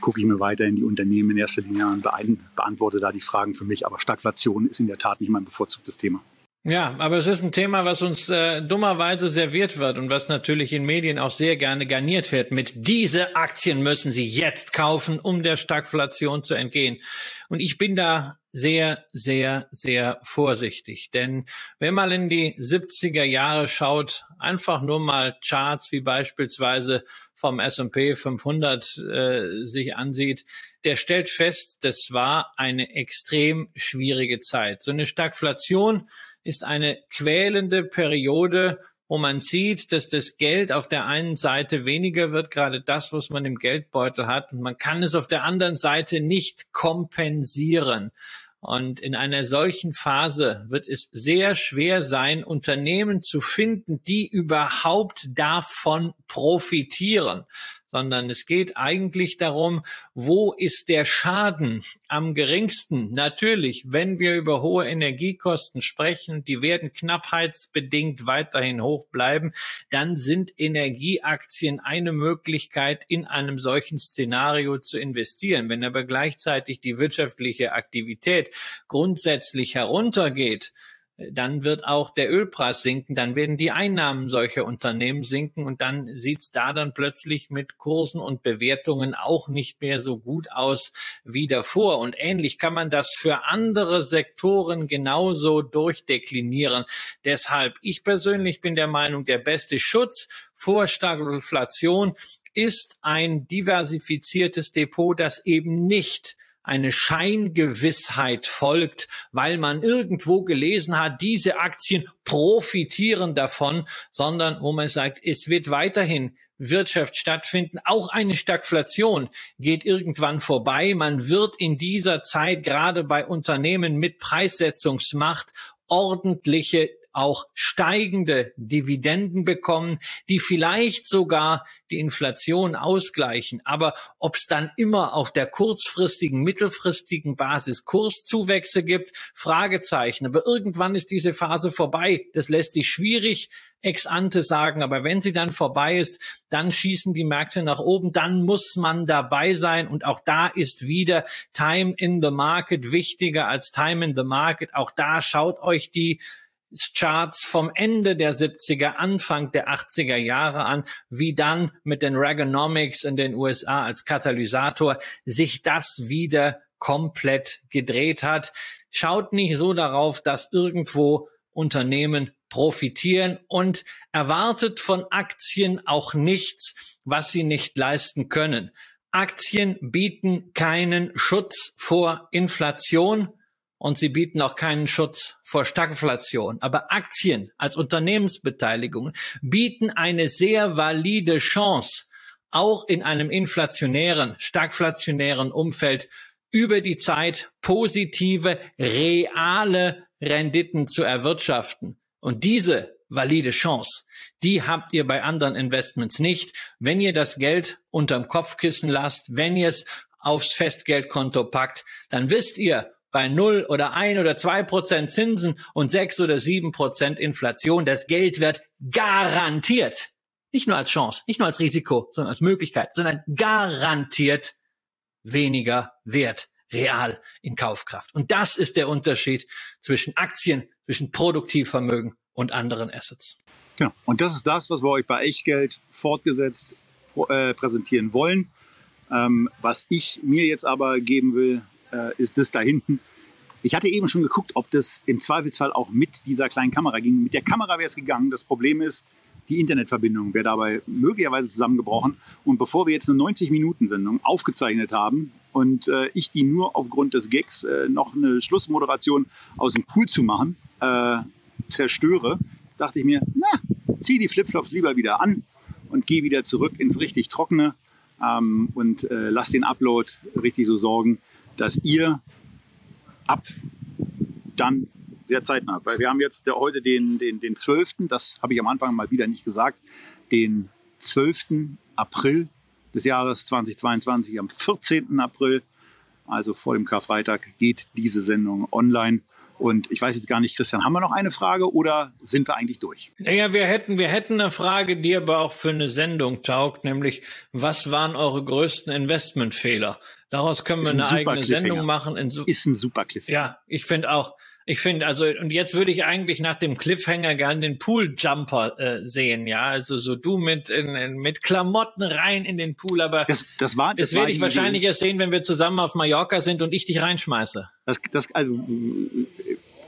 gucke ich mir weiter in die Unternehmen in erster Linie an, beantworte da die Fragen für mich. Aber Stagflation ist in der Tat nicht mein bevorzugtes Thema. Ja, aber es ist ein Thema, was uns äh, dummerweise serviert wird und was natürlich in Medien auch sehr gerne garniert wird. Mit diese Aktien müssen Sie jetzt kaufen, um der Stagflation zu entgehen. Und ich bin da sehr, sehr, sehr vorsichtig. Denn wenn man in die 70er Jahre schaut, einfach nur mal Charts wie beispielsweise vom S&P 500 äh, sich ansieht, der stellt fest, das war eine extrem schwierige Zeit. So eine Stagflation ist eine quälende Periode, wo man sieht, dass das Geld auf der einen Seite weniger wird, gerade das, was man im Geldbeutel hat. Und man kann es auf der anderen Seite nicht kompensieren. Und in einer solchen Phase wird es sehr schwer sein, Unternehmen zu finden, die überhaupt davon profitieren sondern es geht eigentlich darum, wo ist der Schaden am geringsten? Natürlich, wenn wir über hohe Energiekosten sprechen, die werden knappheitsbedingt weiterhin hoch bleiben, dann sind Energieaktien eine Möglichkeit, in einem solchen Szenario zu investieren. Wenn aber gleichzeitig die wirtschaftliche Aktivität grundsätzlich heruntergeht, dann wird auch der Ölpreis sinken, dann werden die Einnahmen solcher Unternehmen sinken und dann sieht's da dann plötzlich mit Kursen und Bewertungen auch nicht mehr so gut aus wie davor. Und ähnlich kann man das für andere Sektoren genauso durchdeklinieren. Deshalb, ich persönlich bin der Meinung, der beste Schutz vor Stagflation ist ein diversifiziertes Depot, das eben nicht eine Scheingewissheit folgt, weil man irgendwo gelesen hat, diese Aktien profitieren davon, sondern wo man sagt, es wird weiterhin Wirtschaft stattfinden. Auch eine Stagflation geht irgendwann vorbei. Man wird in dieser Zeit gerade bei Unternehmen mit Preissetzungsmacht ordentliche auch steigende Dividenden bekommen, die vielleicht sogar die Inflation ausgleichen. Aber ob es dann immer auf der kurzfristigen, mittelfristigen Basis Kurszuwächse gibt, Fragezeichen. Aber irgendwann ist diese Phase vorbei. Das lässt sich schwierig ex ante sagen. Aber wenn sie dann vorbei ist, dann schießen die Märkte nach oben. Dann muss man dabei sein. Und auch da ist wieder Time in the Market wichtiger als Time in the Market. Auch da schaut euch die Charts vom Ende der 70er, Anfang der 80er Jahre an, wie dann mit den Reaganomics in den USA als Katalysator sich das wieder komplett gedreht hat. Schaut nicht so darauf, dass irgendwo Unternehmen profitieren und erwartet von Aktien auch nichts, was sie nicht leisten können. Aktien bieten keinen Schutz vor Inflation und sie bieten auch keinen Schutz vor Stagflation. Aber Aktien als Unternehmensbeteiligung bieten eine sehr valide Chance, auch in einem inflationären, stagflationären Umfeld über die Zeit positive, reale Renditen zu erwirtschaften. Und diese valide Chance, die habt ihr bei anderen Investments nicht. Wenn ihr das Geld unterm Kopfkissen lasst, wenn ihr es aufs Festgeldkonto packt, dann wisst ihr, bei null oder ein oder zwei Prozent Zinsen und sechs oder sieben Prozent Inflation. Das Geld wird garantiert, nicht nur als Chance, nicht nur als Risiko, sondern als Möglichkeit, sondern garantiert weniger wert real in Kaufkraft. Und das ist der Unterschied zwischen Aktien, zwischen Produktivvermögen und anderen Assets. Genau. Und das ist das, was wir euch bei Echtgeld fortgesetzt äh, präsentieren wollen. Ähm, was ich mir jetzt aber geben will, äh, ist das da hinten. Ich hatte eben schon geguckt, ob das im Zweifelsfall auch mit dieser kleinen Kamera ging. Mit der Kamera wäre es gegangen. Das Problem ist, die Internetverbindung wäre dabei möglicherweise zusammengebrochen. Und bevor wir jetzt eine 90-Minuten-Sendung aufgezeichnet haben und äh, ich die nur aufgrund des Gags äh, noch eine Schlussmoderation aus dem Pool zu machen, äh, zerstöre, dachte ich mir, na, zieh die Flipflops lieber wieder an und geh wieder zurück ins richtig Trockene ähm, und äh, lass den Upload richtig so sorgen, dass ihr ab dann sehr zeitnah, weil wir haben jetzt der, heute den, den, den 12., das habe ich am Anfang mal wieder nicht gesagt, den 12. April des Jahres 2022, am 14. April also vor dem Karfreitag, geht diese Sendung online. Und ich weiß jetzt gar nicht, Christian, haben wir noch eine Frage oder sind wir eigentlich durch? Naja, wir hätten, wir hätten eine Frage, die aber auch für eine Sendung taugt, nämlich was waren eure größten Investmentfehler? Daraus können wir eine eigene Sendung machen. ist ein super Cliffhanger. Ja, ich finde auch. Ich finde, also, und jetzt würde ich eigentlich nach dem Cliffhanger gern den Pool-Jumper äh, sehen, ja. Also so du mit, in, mit Klamotten rein in den Pool, aber das, das, war, das, das werde ich wahrscheinlich erst sehen, wenn wir zusammen auf Mallorca sind und ich dich reinschmeiße. Das, das, also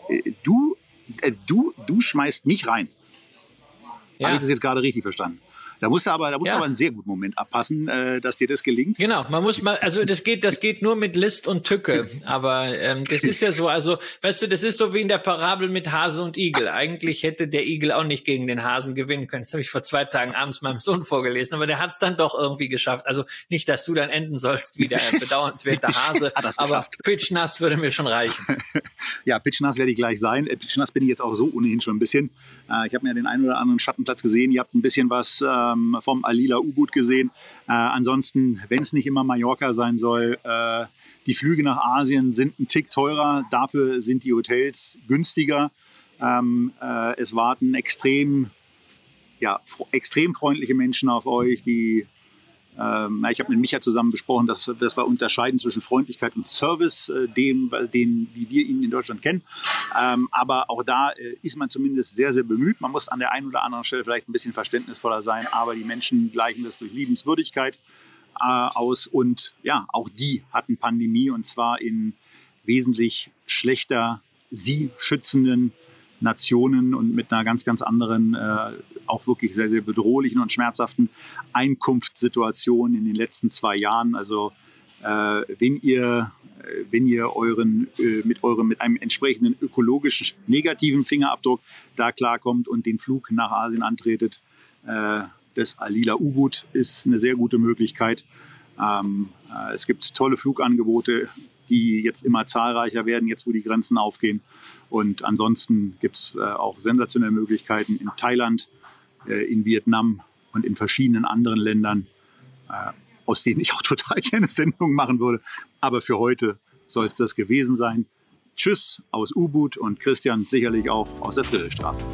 äh, du, äh, du, du schmeißt mich rein. Ja. Habe ich das jetzt gerade richtig verstanden? Da musst du aber, da musst ja. aber einen sehr guten Moment abpassen, äh, dass dir das gelingt. Genau, man muss mal, also das geht, das geht nur mit List und Tücke. Aber ähm, das ist ja so, also weißt du, das ist so wie in der Parabel mit Hase und Igel. Eigentlich hätte der Igel auch nicht gegen den Hasen gewinnen können. Das habe ich vor zwei Tagen abends meinem Sohn vorgelesen, aber der hat es dann doch irgendwie geschafft. Also nicht, dass du dann enden sollst wie der bedauernswerte Hase, aber pitchnass würde mir schon reichen. ja, pitchnass werde ich gleich sein. Äh, pitchnass bin ich jetzt auch so ohnehin schon ein bisschen. Äh, ich habe mir den einen oder anderen Schattenplatz gesehen. Ihr habt ein bisschen was ähm, vom Alila U-Boot gesehen. Äh, ansonsten, wenn es nicht immer Mallorca sein soll, äh, die Flüge nach Asien sind ein Tick teurer. Dafür sind die Hotels günstiger. Ähm, äh, es warten extrem, ja, extrem freundliche Menschen auf euch, die ähm, ich habe mit Micha zusammen besprochen, dass, dass wir unterscheiden zwischen Freundlichkeit und Service, äh, dem, den, wie wir ihn in Deutschland kennen. Ähm, aber auch da äh, ist man zumindest sehr, sehr bemüht. Man muss an der einen oder anderen Stelle vielleicht ein bisschen verständnisvoller sein, aber die Menschen gleichen das durch Liebenswürdigkeit äh, aus. Und ja, auch die hatten Pandemie und zwar in wesentlich schlechter sie schützenden Nationen und mit einer ganz, ganz anderen, äh, auch wirklich sehr, sehr bedrohlichen und schmerzhaften Einkunftssituation in den letzten zwei Jahren. Also äh, wenn ihr äh, wenn ihr euren äh, mit eurem mit einem entsprechenden ökologischen negativen Fingerabdruck da klarkommt und den Flug nach Asien antretet, äh, das Alila U-Boot ist eine sehr gute Möglichkeit. Ähm, äh, es gibt tolle Flugangebote, die jetzt immer zahlreicher werden, jetzt wo die Grenzen aufgehen. Und ansonsten gibt es äh, auch sensationelle Möglichkeiten in Thailand, äh, in Vietnam und in verschiedenen anderen Ländern, äh, aus denen ich auch total gerne Sendungen machen würde. Aber für heute soll es das gewesen sein. Tschüss aus U-Boot und Christian sicherlich auch aus der Friedrichstraße.